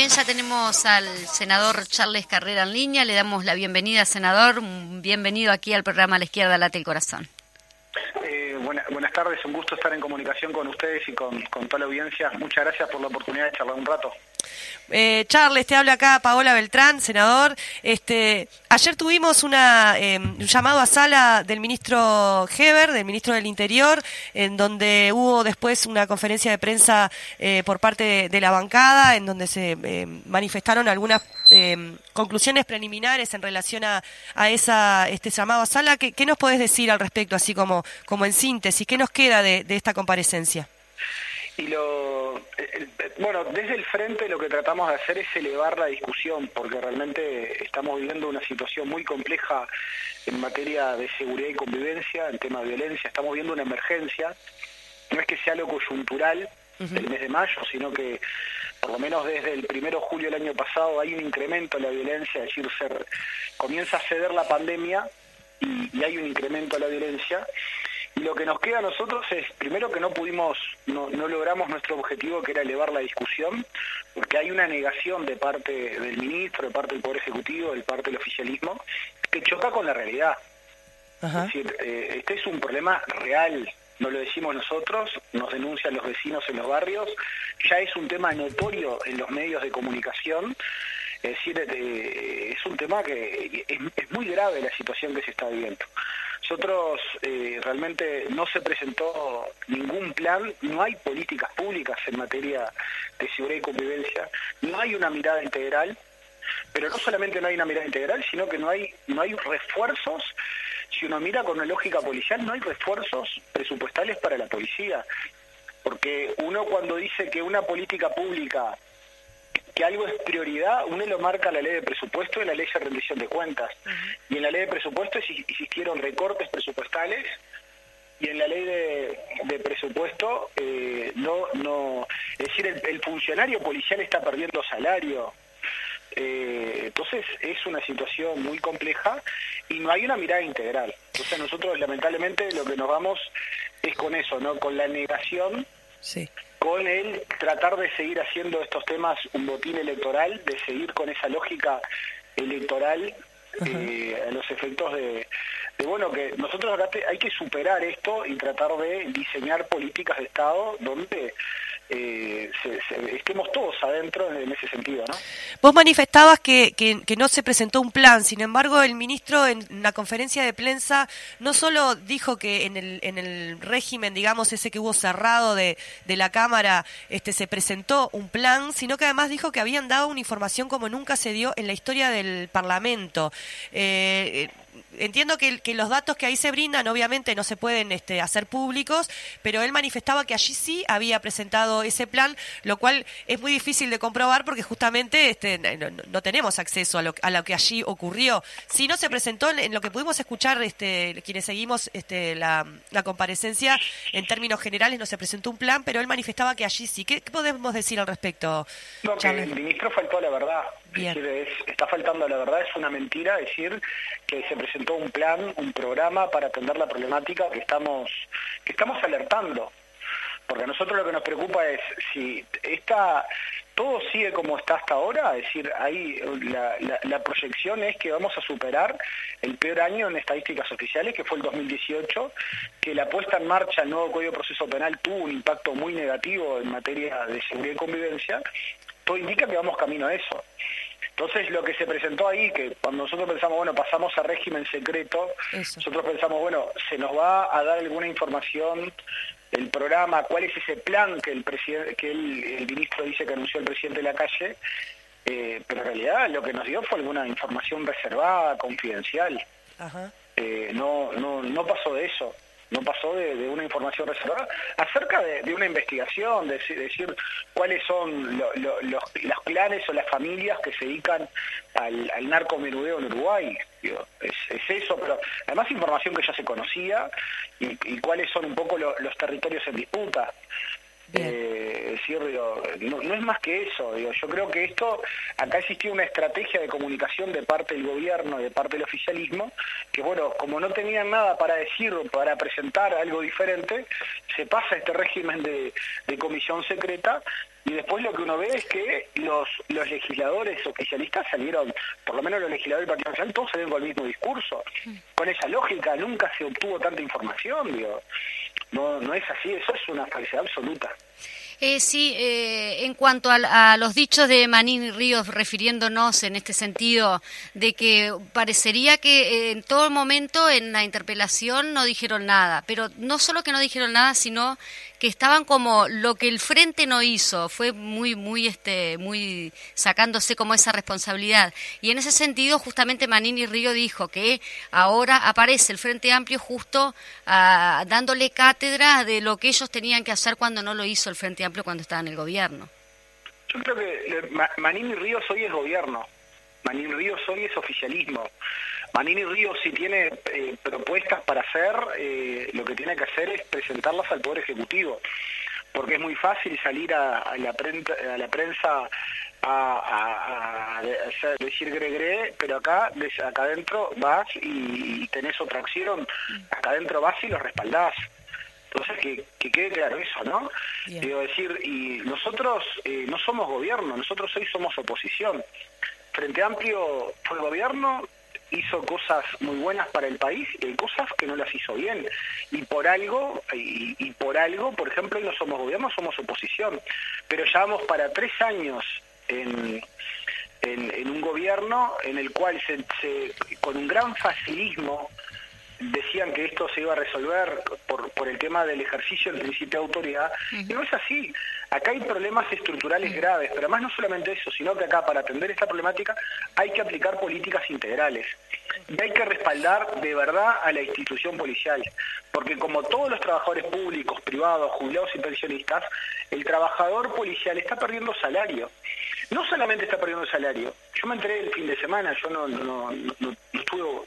bien, ya tenemos al senador Charles Carrera en línea. Le damos la bienvenida, senador. Bienvenido aquí al programa La Izquierda Late el Corazón. Eh, buenas tardes, un gusto estar en comunicación con ustedes y con, con toda la audiencia. Muchas gracias por la oportunidad de charlar un rato. Eh, Charles, te habla acá Paola Beltrán, senador. Este, ayer tuvimos una, em, un llamado a sala del ministro Heber, del ministro del Interior, en donde hubo después una conferencia de prensa eh, por parte de, la bancada, en donde se em, manifestaron algunas em, conclusiones preliminares en relación a, a esa, este llamado a sala. ¿Qué, ¿Qué, nos podés decir al respecto, así como, como en síntesis? ¿Qué nos queda de, de esta comparecencia? Y lo, bueno, desde el frente lo que tratamos de hacer es elevar la discusión, porque realmente estamos viviendo una situación muy compleja en materia de seguridad y convivencia, en tema de violencia, estamos viendo una emergencia, no es que sea algo coyuntural del mes de mayo, sino que por lo menos desde el primero de julio del año pasado hay un incremento en la violencia, es decir, comienza a ceder la pandemia y, y hay un incremento en la violencia y lo que nos queda a nosotros es, primero que no pudimos, no, no logramos nuestro objetivo que era elevar la discusión, porque hay una negación de parte del ministro, de parte del Poder Ejecutivo, de parte del oficialismo, que choca con la realidad. Es decir, eh, este es un problema real, no lo decimos nosotros, nos denuncian los vecinos en los barrios, ya es un tema notorio en los medios de comunicación, es decir, eh, es un tema que es, es muy grave la situación que se está viviendo. Nosotros eh, realmente no se presentó ningún plan, no hay políticas públicas en materia de seguridad y convivencia, no hay una mirada integral, pero no solamente no hay una mirada integral, sino que no hay, no hay refuerzos, si uno mira con una lógica policial, no hay refuerzos presupuestales para la policía, porque uno cuando dice que una política pública que algo es prioridad, uno lo marca la ley de presupuesto y la ley de rendición de cuentas. Y en la ley de presupuesto existieron recortes presupuestales y en la ley de, presupuesto eh, no, no, es decir, el, funcionario policial está perdiendo salario. Eh, entonces es una situación muy compleja y no hay una mirada integral. Entonces nosotros lamentablemente lo que nos vamos es con eso, ¿no? Con la negación sí con el tratar de seguir haciendo estos temas un botín electoral, de seguir con esa lógica electoral eh, a los efectos de, bueno que nosotros acá hay que superar esto y tratar de diseñar políticas de Estado donde eh, estemos todos adentro en ese sentido, ¿no? Vos manifestabas que, que, no se presentó un plan, sin embargo, el ministro en la conferencia de prensa no solo dijo que en el, en el régimen, digamos, ese que hubo cerrado de, de la Cámara, este, se presentó un plan, sino que además dijo que habían dado una información como nunca se dio en la historia del Parlamento. Eh, entiendo que, los datos que ahí se brindan obviamente no se pueden este, hacer públicos, pero él manifestaba que allí sí había presentado ese plan, lo cual es muy difícil de comprobar porque justamente este, no, tenemos acceso a lo, a lo, que allí ocurrió. Si no se presentó, en lo que pudimos escuchar este, quienes seguimos este, la, comparecencia, en términos generales no se presentó un plan, pero él manifestaba que allí sí. ¿Qué, podemos decir al respecto? No, que el ministro faltó la verdad. Está faltando la verdad, es una mentira decir que se presentó un plan, un programa para atender la problemática que estamos, que estamos alertando. Porque a nosotros lo que nos preocupa es si esta todo sigue como está hasta ahora, es decir, ahí la, la, proyección es que vamos a superar el peor año en estadísticas oficiales, que fue el 2018, que la puesta en marcha del nuevo Código de Proceso Penal tuvo un impacto muy negativo en materia de seguridad y convivencia, todo indica que vamos camino a eso. Entonces lo que se presentó ahí, que cuando nosotros pensamos, bueno, pasamos a régimen secreto, nosotros pensamos, bueno, se nos va a dar alguna información del programa, cuál es ese plan que el presidente, que el, ministro dice que anunció el presidente de la calle, eh, pero en realidad lo que nos dio fue alguna información reservada, confidencial. Eh, no, no, no pasó de eso no pasó de, una información reservada acerca de, una investigación, de, decir cuáles son los, clanes o las familias que se dedican al, al narcomenudeo en Uruguay. es, eso, pero además información que ya se conocía y, cuáles son un poco los territorios en disputa. Eh, no, es más que eso. Digo, yo creo que esto, acá existió una estrategia de comunicación de parte del gobierno, de parte del oficialismo, que bueno, como no tenían nada para decir o para presentar algo diferente, se pasa este régimen de, comisión secreta y después lo que uno ve es que los, los legisladores oficialistas salieron, por lo menos los legisladores del Partido Nacional, todos salieron con el mismo discurso. Con esa lógica nunca se obtuvo tanta información, digo. No, no es así, eso es una falsedad absoluta. Eh, sí, eh, en cuanto a, los dichos de Manín Ríos, refiriéndonos en este sentido, de que parecería que eh, en todo momento en la interpelación no dijeron nada, pero no solo que no dijeron nada, sino que estaban como lo que el frente no hizo, fue muy, muy, este, muy sacándose como esa responsabilidad. Y en ese sentido, justamente Manini Río dijo que ahora aparece el Frente Amplio justo ah, dándole cátedra de lo que ellos tenían que hacer cuando no lo hizo el Frente Amplio cuando estaba en el gobierno. Yo creo que Manini Ríos hoy es gobierno, Manini Ríos hoy es oficialismo. Manini Ríos si tiene eh, propuestas para hacer, eh, lo que tiene que hacer es presentarlas al Poder Ejecutivo, porque es muy fácil salir a, la, prensa, a la prensa a, decir gregre, pero acá, acá adentro vas y, tenés otra acción, acá adentro vas y lo respaldás. Entonces, que, que, quede claro eso, ¿no? Quiero decir, y nosotros eh, no somos gobierno, nosotros hoy somos oposición. Frente Amplio fue gobierno, hizo cosas muy buenas para el país y cosas que no las hizo bien. Y por algo, y, por algo, por ejemplo, no somos gobierno, somos oposición. Pero ya vamos para tres años en, en, un gobierno en el cual se, con un gran facilismo decían que esto se iba a resolver por, por el tema del ejercicio del principio de autoridad, y no es así. Acá hay problemas estructurales graves, pero además no solamente eso, sino que acá para atender esta problemática hay que aplicar políticas integrales y hay que respaldar de verdad a la institución policial, porque como todos los trabajadores públicos, privados, jubilados y pensionistas, el trabajador policial está perdiendo salario. No solamente está perdiendo salario, yo me enteré el fin de semana, yo no, no, no, no estuve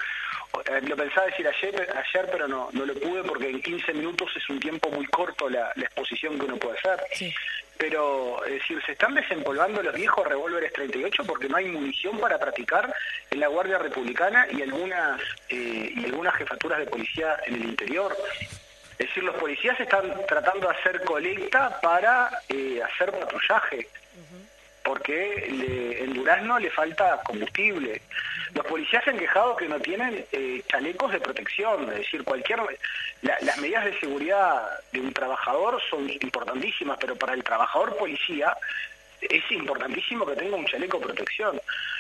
eh, lo pensaba decir ayer, ayer pero no, no lo pude porque en 15 minutos es un tiempo muy corto la, exposición que uno puede hacer. Pero, es decir, se están desempolvando los viejos revólveres 38 porque no hay munición para practicar en la Guardia Republicana y algunas, eh, y algunas jefaturas de policía en el interior. Es decir, los policías están tratando de hacer colecta para eh, hacer patrullaje porque en Durazno le falta combustible. Los policías se han quejado que no tienen eh, chalecos de protección, es decir, cualquier las medidas de seguridad de un trabajador son importantísimas, pero para el trabajador policía es importantísimo que tenga un chaleco de protección.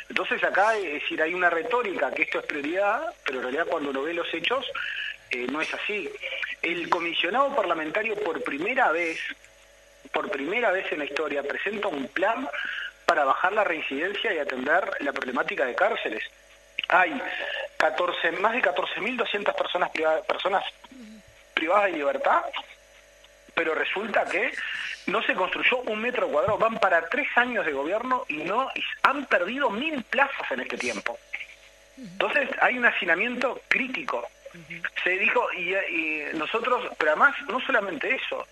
Entonces acá, es decir, hay una retórica que esto es prioridad, pero en realidad cuando uno ve los hechos eh, no es así. El comisionado parlamentario por primera vez por primera vez en la historia presenta un plan para bajar la reincidencia y atender la problemática de cárceles. Hay 14, más de 14.200 personas, privadas, personas privadas de libertad, pero resulta que no se construyó un metro cuadrado. Van para tres años de gobierno y no han perdido mil plazas en este tiempo. Entonces hay un hacinamiento crítico. Se dijo, y, y nosotros, pero además no solamente eso,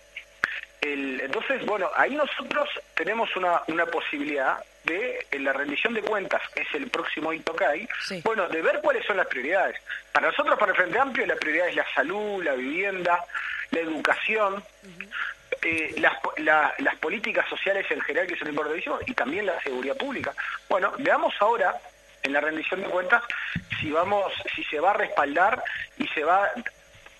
entonces, bueno, ahí nosotros tenemos una, una posibilidad de en la rendición de cuentas, que es el próximo hito que hay, bueno, de ver cuáles son las prioridades. Para nosotros, para el Frente Amplio, la prioridad es la salud, la vivienda, la educación. eh, las, las políticas sociales en general que son importantísimas y también la seguridad pública. Bueno, veamos ahora en la rendición de cuentas si vamos, si se va a respaldar y se va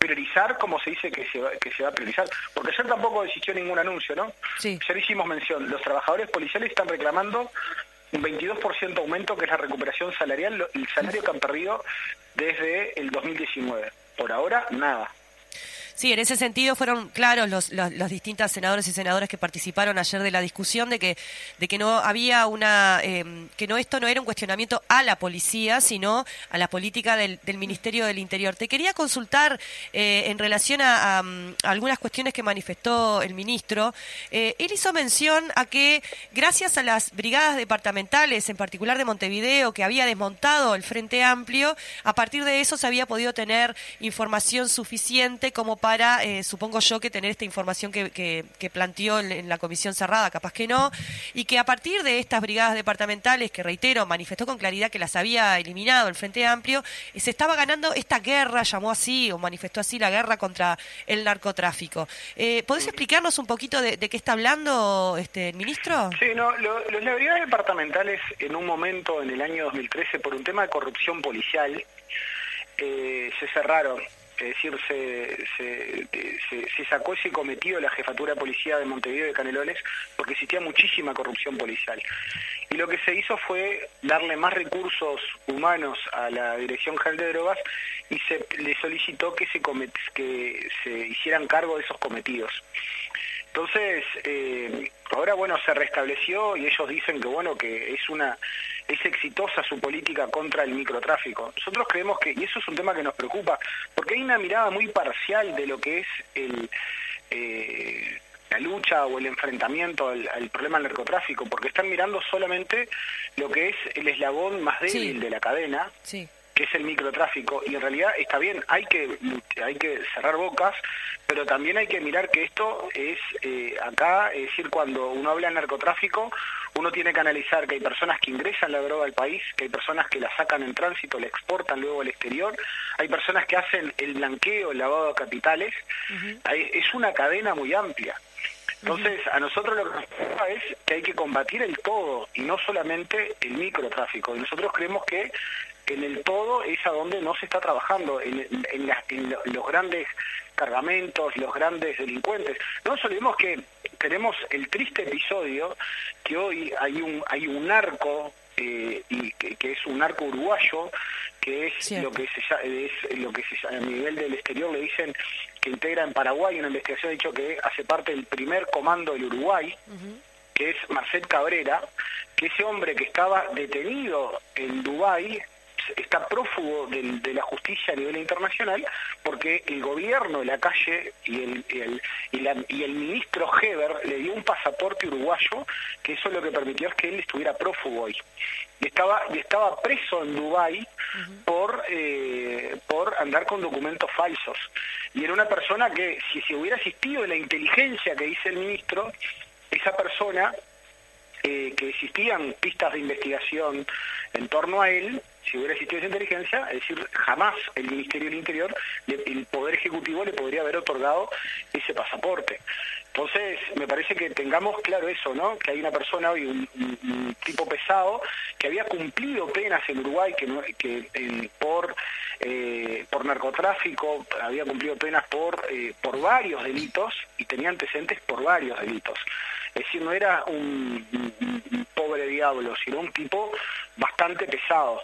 priorizar como se dice que se, va, que se va a priorizar. Porque ayer tampoco existió ningún anuncio, ¿no? Sí. Ayer hicimos mención, los trabajadores policiales están reclamando un 22% aumento, que es la recuperación salarial, el salario que han perdido desde el 2019. Por ahora, nada. Sí, en ese sentido fueron claros los, los, distintos senadores y senadoras que participaron ayer de la discusión de que de que no había una em, que no esto no era un cuestionamiento a la policía, sino a la política del, Ministerio del Interior. Te quería consultar eh, en relación a, algunas cuestiones que manifestó el ministro. Eh, él hizo mención a que gracias a las brigadas departamentales, en particular de Montevideo, que había desmontado el Frente Amplio, a partir de eso se había podido tener información suficiente como para, eh, supongo yo, que tener esta información que, planteó en, la comisión cerrada, capaz que no, y que a partir de estas brigadas departamentales, que reitero, manifestó con claridad que las había eliminado el Frente Amplio, eh, se estaba ganando esta guerra, llamó así, o manifestó así, la guerra contra el narcotráfico. Eh, ¿Podés explicarnos un poquito de, qué está hablando este el ministro? Sí, no, los, las brigadas departamentales en un momento, en el año 2013, por un tema de corrupción policial, se cerraron es decir, se, sacó ese cometido la jefatura policía de Montevideo de Canelones porque existía muchísima corrupción policial. Y lo que se hizo fue darle más recursos humanos a la Dirección General de Drogas y se le solicitó que se, que se hicieran cargo de esos cometidos. Entonces, eh, ahora bueno, se restableció y ellos dicen que bueno, que es una es exitosa su política contra el microtráfico. Nosotros creemos que, y eso es un tema que nos preocupa, porque hay una mirada muy parcial de lo que es el... Eh, la lucha o el enfrentamiento al, problema del narcotráfico, porque están mirando solamente lo que es el eslabón más débil de la cadena, sí que es el microtráfico y en realidad está bien hay que hay que cerrar bocas pero también hay que mirar que esto es eh, acá es decir cuando uno habla de narcotráfico uno tiene que analizar que hay personas que ingresan la droga al país que hay personas que la sacan en tránsito la exportan luego al exterior hay personas que hacen el blanqueo el lavado de capitales. Es una cadena muy amplia. Entonces, a nosotros lo que nos preocupa es que hay que combatir el todo y no solamente el microtráfico. Y nosotros creemos que en el todo es a donde no se está trabajando, en, los grandes cargamentos, los grandes delincuentes. No nos olvidemos que tenemos el triste episodio que hoy hay un, hay un narco eh, y que, es un narco uruguayo que es lo que se es lo que se, a nivel del exterior le dicen que integra en Paraguay una investigación ha dicho que hace parte del primer comando del Uruguay que es Marcel Cabrera que ese hombre que estaba detenido en Dubái está prófugo de la justicia a nivel internacional porque el gobierno, la calle y el, y el, ministro Heber le dio un pasaporte uruguayo que eso lo que permitió es que él estuviera prófugo hoy. Y estaba, y estaba preso en Dubái por, eh, por andar con documentos falsos. Y era una persona que, si se hubiera asistido en la inteligencia que dice el ministro, esa persona eh, que existían pistas de investigación en torno a él, si hubiera existido esa inteligencia, es decir, jamás el Ministerio del Interior, el Poder Ejecutivo le podría haber otorgado ese pasaporte. Entonces, me parece que tengamos claro eso, ¿no? Que hay una persona hoy, un, tipo pesado, que había cumplido penas en Uruguay, que, por, eh, por narcotráfico, había cumplido penas por, eh, por varios delitos y tenía antecedentes por varios delitos. Es decir, no era un, pobre diablo, sino un tipo bastante pesado.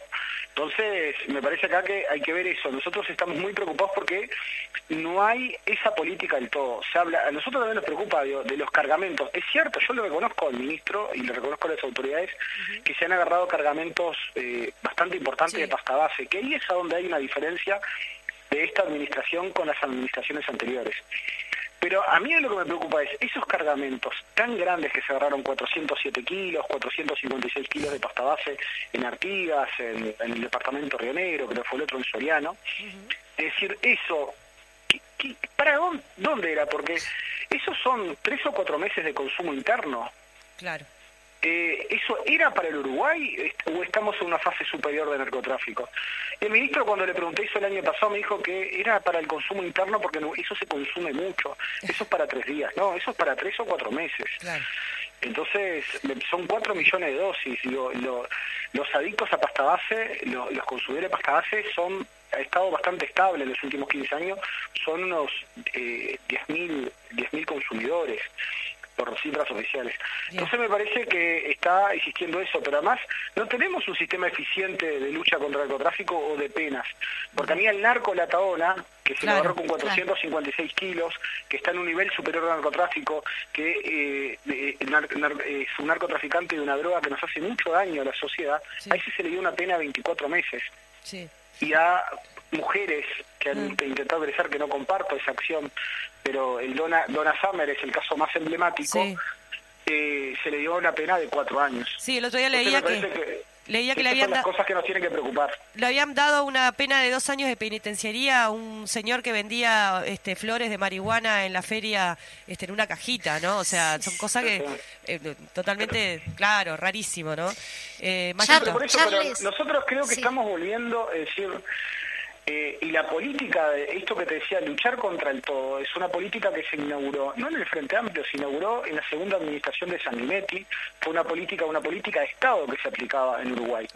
Entonces, me parece acá que hay que ver eso. Nosotros estamos muy preocupados porque no hay esa política del todo. Se habla, a nosotros también nos preocupa de, los cargamentos. Es cierto, yo lo reconozco al ministro y le reconozco a las autoridades que se han agarrado cargamentos eh, bastante importantes de pasta base, que ahí es a donde hay una diferencia de esta administración con las administraciones anteriores. Pero a mí lo que me preocupa es esos cargamentos tan grandes que se agarraron 407 kilos, 456 kilos de pasta base en Artigas, en, el departamento Rionero, creo que fue el otro en Soriano. Es decir, eso, para dónde, dónde era? Porque esos son tres o cuatro meses de consumo interno. Claro. Eh, ¿eso era para el Uruguay o estamos en una fase superior de narcotráfico? El ministro cuando le pregunté eso el año pasado me dijo que era para el consumo interno porque eso se consume mucho, eso es para tres días, no, eso es para tres o cuatro meses. Entonces, son cuatro millones de dosis. Los adictos a pasta base, los consumidores de pasta base son ha estado bastante estable en los últimos 15 años, son unos eh, 10.000 consumidores por cifras oficiales. Entonces me parece que está existiendo eso, pero además no tenemos un sistema eficiente de lucha contra el narcotráfico o de penas, porque a mí el narco La Taona, que se lo agarró con 456 kilos, que está en un nivel superior al narcotráfico, que eh, es un narcotraficante de una droga que nos hace mucho daño a la sociedad, a ese se le dio una pena de 24 meses. Y a mujeres que han mm. intentado egresar, que no comparto esa acción, pero el Dona, Dona Summer es el caso más emblemático, eh, se le dio una pena de cuatro años. Sí, el otro día leía que, leía que le habían dado cosas que nos tienen que preocupar. Le habían dado una pena de dos años de penitenciaría a un señor que vendía este, flores de marihuana en la feria este, en una cajita, ¿no? O sea, son cosas que eh, totalmente, claro, rarísimo, ¿no? Eh, por eso, nosotros creo que estamos volviendo, es decir, eh, y la política, esto que te decía, luchar contra el todo, es una política que se inauguró, no en el Frente Amplio, se inauguró en la segunda administración de Sanguinetti, fue una política, una política de Estado que se aplicaba en Uruguay.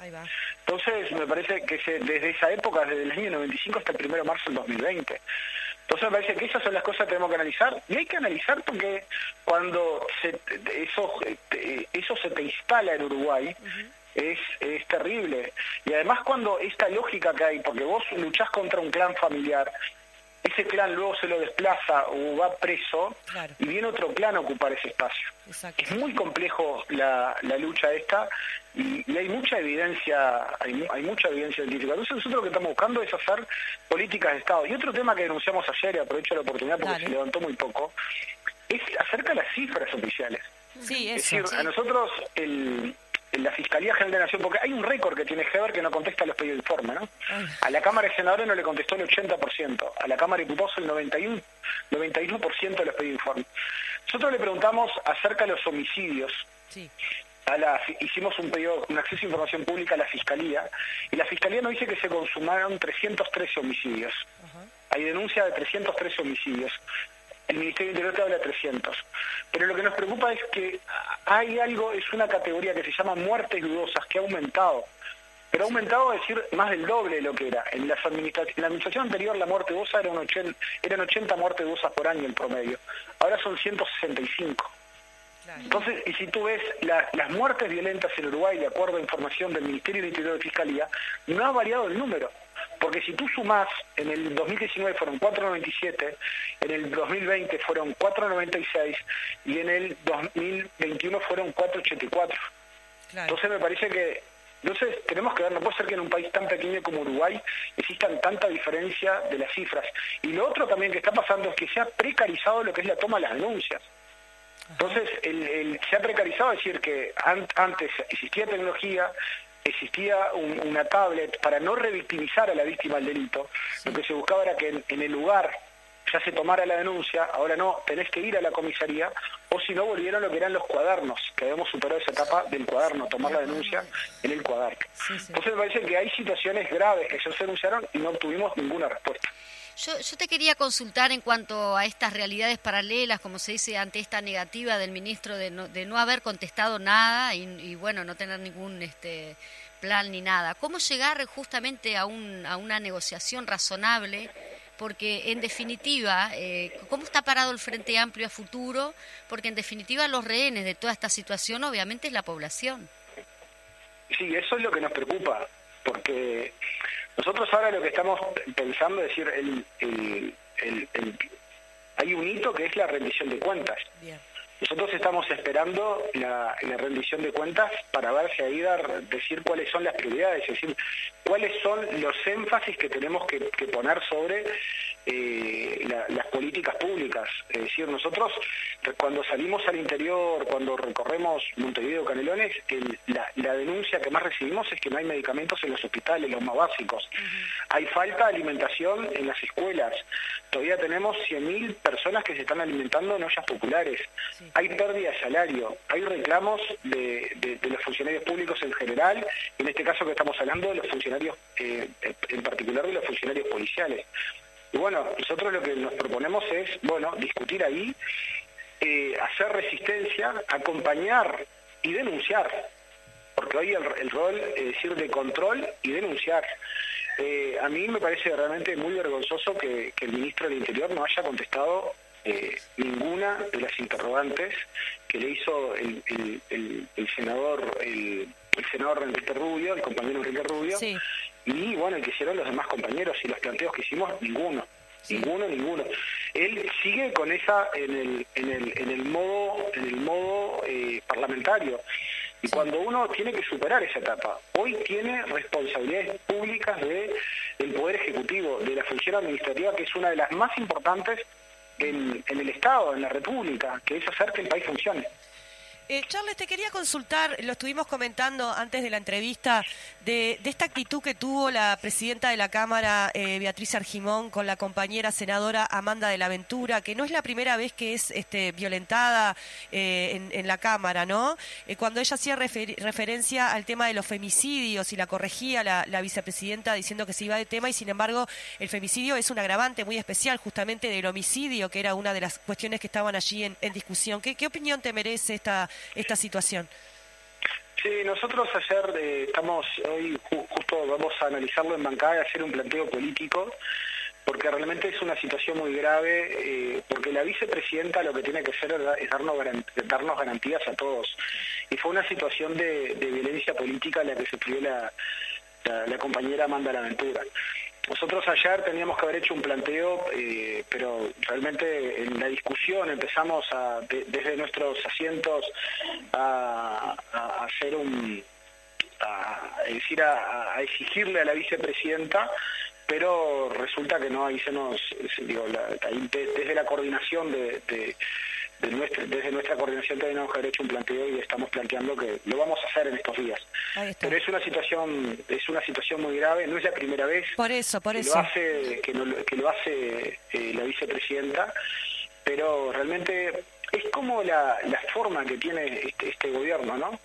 Entonces, me parece que desde esa época, desde el año 95 hasta el 1 de marzo del 2020. Entonces me parece que esas son las cosas que tenemos que analizar y hay que analizar porque cuando eso, eh, eso se te instala en Uruguay, es, es terrible. Y además cuando esta lógica que hay, porque vos luchás contra un clan familiar, ese clan luego se lo desplaza o va preso y viene otro clan a ocupar ese espacio. Es muy complejo la, la lucha esta y, hay mucha evidencia, hay, hay, mucha evidencia científica. Entonces nosotros lo que estamos buscando es hacer políticas de Estado. Y otro tema que denunciamos ayer, y aprovecho la oportunidad porque se levantó muy poco, es acerca de las cifras oficiales. Sí, es decir, a nosotros el, la Fiscalía General de la Nación, porque hay un récord que tiene Heber que no contesta los pedidos de informe, ¿no? A la Cámara de Senadores no le contestó el 80%, a la Cámara de Diputados el 91%, 91 de los pedidos de informe. Nosotros le preguntamos acerca de los homicidios. Sí. A la, hicimos un pedido, un acceso a información pública a la Fiscalía, y la Fiscalía nos dice que se consumaron 313 homicidios. Hay denuncia de 313 homicidios el Ministerio del Interior te habla de 300. Pero lo que nos preocupa es que hay algo, es una categoría que se llama muertes dudosas, que ha aumentado. Pero ha aumentado a decir más del doble de lo que era. En, las en la administración anterior la muerte dudosa era un 80, eran 80 muertes dudosas por año el promedio. Ahora son 165. Entonces, y si tú ves las muertes violentas en Uruguay, de acuerdo a información del Ministerio del Interior de Fiscalía, no ha variado el número. Porque si tú sumás, en el 2019 fueron 4,97, en el 2020 fueron 4,96 y en el 2021 fueron 4,84. Entonces me parece que entonces tenemos que ver, no puede ser que en un país tan pequeño como Uruguay existan tanta diferencia de las cifras. Y lo otro también que está pasando es que se ha precarizado lo que es la toma de las denuncias. Entonces, el, se ha precarizado, decir, que antes existía tecnología, existía una tablet para no revictimizar a la víctima del delito. Lo que se buscaba era que en, el lugar ya se tomara la denuncia, ahora no, tenés que ir a la comisaría, o si no volvieron lo que eran los cuadernos, que habíamos superado esa etapa del cuaderno, tomar la denuncia en el cuaderno. Entonces me parece que hay situaciones graves que ya se denunciaron y no obtuvimos ninguna respuesta. Yo, yo, te quería consultar en cuanto a estas realidades paralelas, como se dice, ante esta negativa del ministro de no, de no haber contestado nada y, bueno, no tener ningún este, plan ni nada. ¿Cómo llegar justamente a, un, a una negociación razonable? Porque en definitiva, eh, ¿cómo está parado el Frente Amplio a futuro? Porque en definitiva los rehenes de toda esta situación obviamente es la población. Sí, eso es lo que nos preocupa, porque nosotros ahora lo que estamos pensando es decir, el, el, hay un hito que es la rendición de cuentas. Nosotros estamos esperando la, rendición de cuentas para ver si ahí dar, decir cuáles son las prioridades, es decir, cuáles son los énfasis que tenemos que, poner sobre eh, las políticas públicas. Es decir, nosotros cuando salimos al interior, cuando recorremos Montevideo, Canelones, la, denuncia que más recibimos es que no hay medicamentos en los hospitales, los más básicos. Hay falta de alimentación en las escuelas. Todavía tenemos 100.000 personas que se están alimentando en ollas populares. Hay pérdida de salario. Hay reclamos de, los funcionarios públicos en general, en este caso que estamos hablando de los funcionarios, eh, en particular de los funcionarios policiales. Y bueno, nosotros lo que nos proponemos es, bueno, discutir ahí, eh, hacer resistencia, acompañar y denunciar, porque hoy el, rol es decir de control y denunciar. Eh, a mí me parece realmente muy vergonzoso que, el ministro del Interior no haya contestado eh, ninguna de las interrogantes que le hizo el, senador el, senador Enrique Rubio, el compañero Enrique Rubio, y bueno, el que hicieron los demás compañeros y los planteos que hicimos, ninguno. Ninguno, ninguno. Él sigue con esa en el, en el, en el modo, en el modo eh, parlamentario. Y cuando uno tiene que superar esa etapa, hoy tiene responsabilidades públicas de, del Poder Ejecutivo, de la función administrativa, que es una de las más importantes en, en el Estado, en la República, que es hacer que el país funcione. Eh, Charles, te quería consultar, lo estuvimos comentando antes de la entrevista, de, esta actitud que tuvo la presidenta de la Cámara, eh, Beatriz Argimón, con la compañera senadora Amanda de la Ventura, que no es la primera vez que es este, violentada eh, en, la Cámara, ¿no? cuando ella hacía referencia al tema de los femicidios y la corregía la, vicepresidenta diciendo que se iba de tema y sin embargo el femicidio es un agravante muy especial justamente del homicidio, que era una de las cuestiones que estaban allí en, discusión. ¿Qué opinión te merece esta esta situación? Sí, nosotros ayer eh, estamos, hoy justo vamos a analizarlo en bancada y hacer un planteo político, porque realmente es una situación muy grave, eh, porque la vicepresidenta lo que tiene que hacer es darnos, darnos garantías a todos. Y fue una situación de, violencia política la que sufrió la, la, la compañera Amanda Laventura. Nosotros ayer teníamos que haber hecho un planteo, eh, pero realmente en la discusión empezamos desde nuestros asientos a, hacer un, a, decir, a, exigirle a la vicepresidenta, pero resulta que no, ahí se nos, digo, desde la coordinación de desde nuestra coordinación tenemos que haber hecho un planteo y estamos planteando que lo vamos a hacer en estos días. Pero es una situación es una situación muy grave, no es la primera vez por eso, por que, eso. Lo hace, que, lo hace eh, la vicepresidenta, pero realmente es como la, la forma que tiene este, este gobierno, ¿no?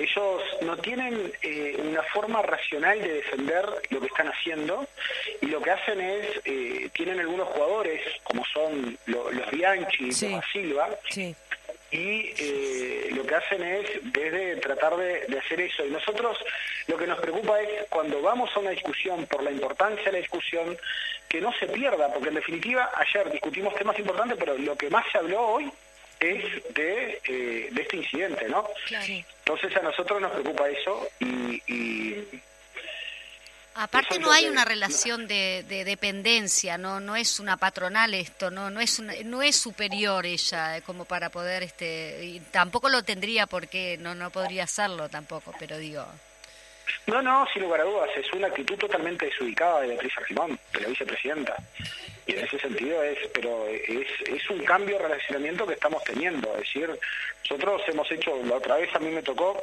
Ellos no tienen eh, una forma racional de defender lo que están haciendo y lo que hacen es, eh, tienen algunos jugadores, como son los Bianchi, los Silva, y eh, lo que hacen es desde tratar de, hacer eso. Y nosotros lo que nos preocupa es cuando vamos a una discusión, por la importancia de la discusión, que no se pierda, porque en definitiva ayer discutimos temas importantes, pero lo que más se habló hoy es de, de este incidente, ¿no? Entonces a nosotros nos preocupa eso y... Aparte no hay una relación de, dependencia, no no es una patronal esto, no no es no es superior ella eh, como para poder este y tampoco lo tendría porque no no podría hacerlo tampoco, pero digo. No, no, sin lugar a dudas, es una actitud totalmente desubicada de Beatriz Argimón, de la vicepresidenta. Y en ese sentido es, pero es, es un cambio de relacionamiento que estamos teniendo. Es decir, nosotros hemos hecho, la otra vez a mí me tocó,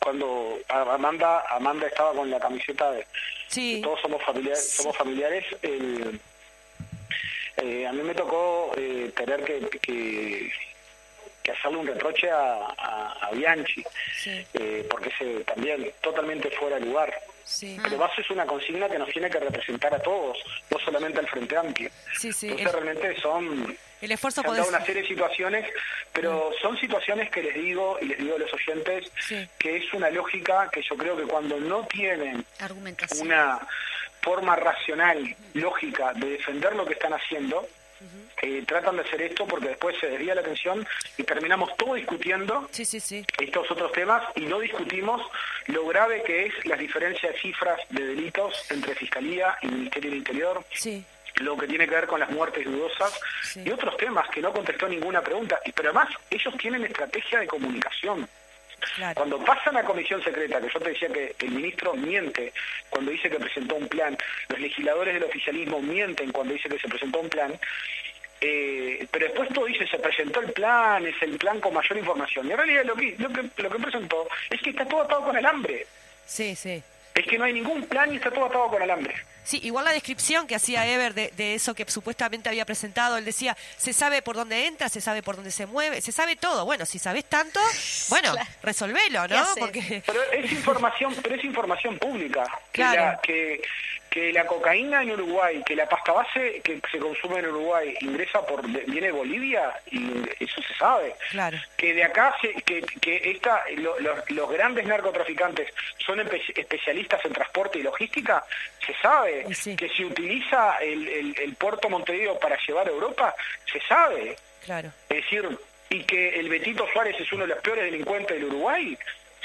cuando Amanda Amanda estaba con la camiseta de, todos somos familiares, somos familiares el, eh, a mí me tocó eh, tener que hacerle un reproche a, Bianchi, eh, porque es también totalmente fuera de lugar. Pero Vaso es una consigna que nos tiene que representar a todos, no solamente al Frente Amplio. Entonces realmente son... El esfuerzo se una serie de situaciones, pero mm. son situaciones que les digo y les digo a los oyentes que es una lógica que yo creo que cuando no tienen una forma racional, lógica de defender lo que están haciendo, eh, tratan de hacer esto porque después se desvía la atención y terminamos todo discutiendo estos otros temas y no discutimos lo grave que es la diferencia de cifras de delitos entre Fiscalía y Ministerio del Interior. lo que tiene que ver con las muertes dudosas y otros temas que no contestó ninguna pregunta. Pero además, ellos tienen estrategia de comunicación. Cuando pasan a comisión secreta, que yo te decía que el ministro miente cuando dice que presentó un plan, los legisladores del oficialismo mienten cuando dice que se presentó un plan, eh, pero después todo dice, se presentó el plan, es el plan con mayor información. Y en realidad lo que, lo que, lo que presentó es que está todo atado con alambre. Sí, sí. Es que no hay ningún plan y está todo atado con alambre. Sí, igual la descripción que hacía Ever de, de, eso que supuestamente había presentado, él decía, se sabe por dónde entra, se sabe por dónde se mueve, se sabe todo. Bueno, si sabes tanto, bueno, resolvelo, ¿no? Porque... Pero es información, pero es información pública. Claro. que que la cocaína en Uruguay, que la pasta base que se consume en Uruguay ingresa por viene de Bolivia y eso se sabe. Claro. Que de acá que, que esta los, grandes narcotraficantes son especialistas en transporte y logística, se sabe. Que se utiliza el, el, puerto Montevideo para llevar a Europa, se sabe. Claro. Es decir, y que el Betito Suárez es uno de los peores delincuentes del Uruguay,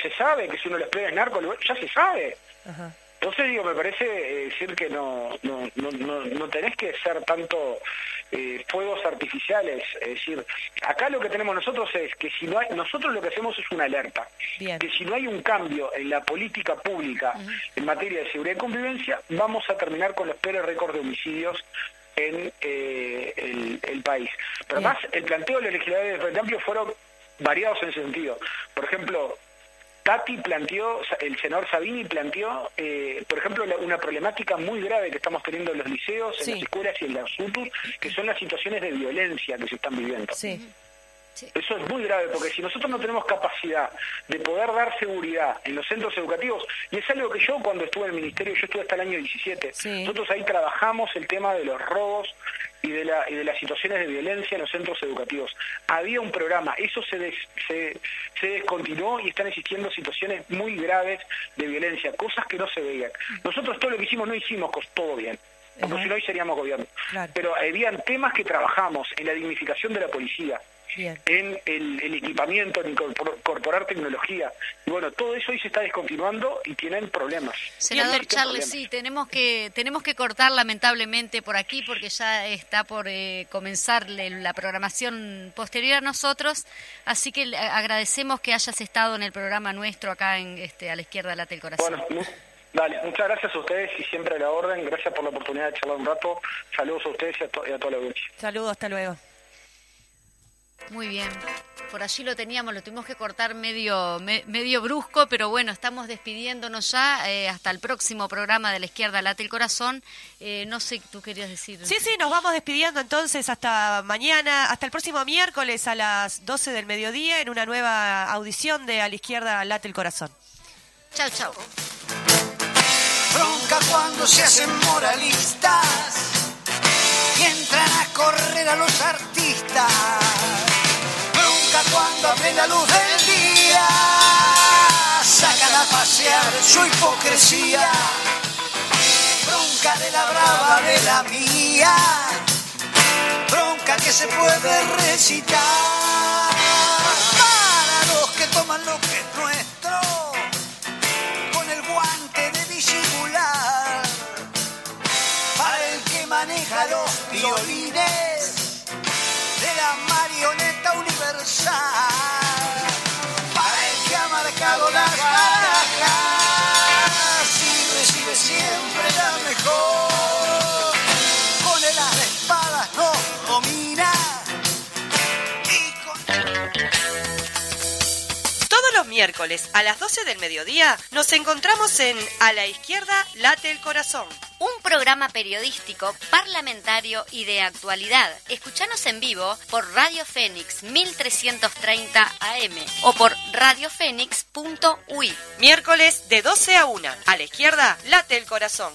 se sabe que es uno de los peores narcos, ya se sabe. Ajá. Entonces digo, me parece eh, decir que no, no, no, no, tenés que ser tanto eh, fuegos artificiales. Es decir, acá lo que tenemos nosotros es que si no hay, nosotros lo que hacemos es una alerta. Que si no hay un cambio en la política pública en materia de seguridad y convivencia, vamos a terminar con los peores récords de homicidios en eh, el, país. Pero además, el planteo de los legisladores del Frente Amplio fueron variados en ese sentido. Por ejemplo, Tati planteó, el senador Sabini planteó, eh, por ejemplo, una problemática muy grave que estamos teniendo en los liceos, en las escuelas y en las UTU, que son las situaciones de violencia que se están viviendo. Eso es muy grave porque si nosotros no tenemos capacidad de poder dar seguridad en los centros educativos, y es algo que yo cuando estuve en el ministerio, yo estuve hasta el año 17, nosotros ahí trabajamos el tema de los robos y de, la, y de las situaciones de violencia en los centros educativos. Había un programa, eso se, se, se descontinuó y están existiendo situaciones muy graves de violencia, cosas que no se veían. Nosotros todo lo que hicimos no hicimos todo bien porque si no hoy seríamos gobierno. Pero habían temas que trabajamos en la dignificación de la policía, en el, equipamiento, en incorporar tecnología. Y bueno, todo eso hoy se está descontinuando y tienen problemas. Senador Charles, sí, tenemos que, tenemos que cortar lamentablemente por aquí porque ya está por eh, comenzar la programación posterior a nosotros, así que agradecemos que hayas estado en el programa nuestro acá en este a la izquierda late el corazón. Bueno, Dale, muchas gracias a ustedes y siempre a la orden. Gracias por la oportunidad de charlar un rato. Saludos a ustedes y a, y a toda la audiencia. Saludos, hasta luego. Muy bien. Por allí lo teníamos, lo tuvimos que cortar medio, medio brusco, pero bueno, estamos despidiéndonos ya eh, hasta el próximo programa de la izquierda Late el Corazón. Eh, no sé, tú querías decir. Sí, sí, nos vamos despidiendo entonces hasta mañana, hasta el próximo miércoles a las 12 del mediodía en una nueva audición de A la izquierda Late el Corazón. Chao, chao. Bronca cuando se hacen moralistas entran a correr a los artistas cuando abre la luz del día. Sacan a pasear su hipocresía. Bronca de la brava de la mía. Bronca que se puede recitar. Para los que toman lo que es universal. Miércoles a las 12 del mediodía nos encontramos en A la izquierda late el corazón un programa periodístico, parlamentario y de actualidad. Escuchanos en vivo por Radio Fénix 1330 AM o por radiofénix.ui. Miércoles de 12 a 1. A la izquierda, late el corazón.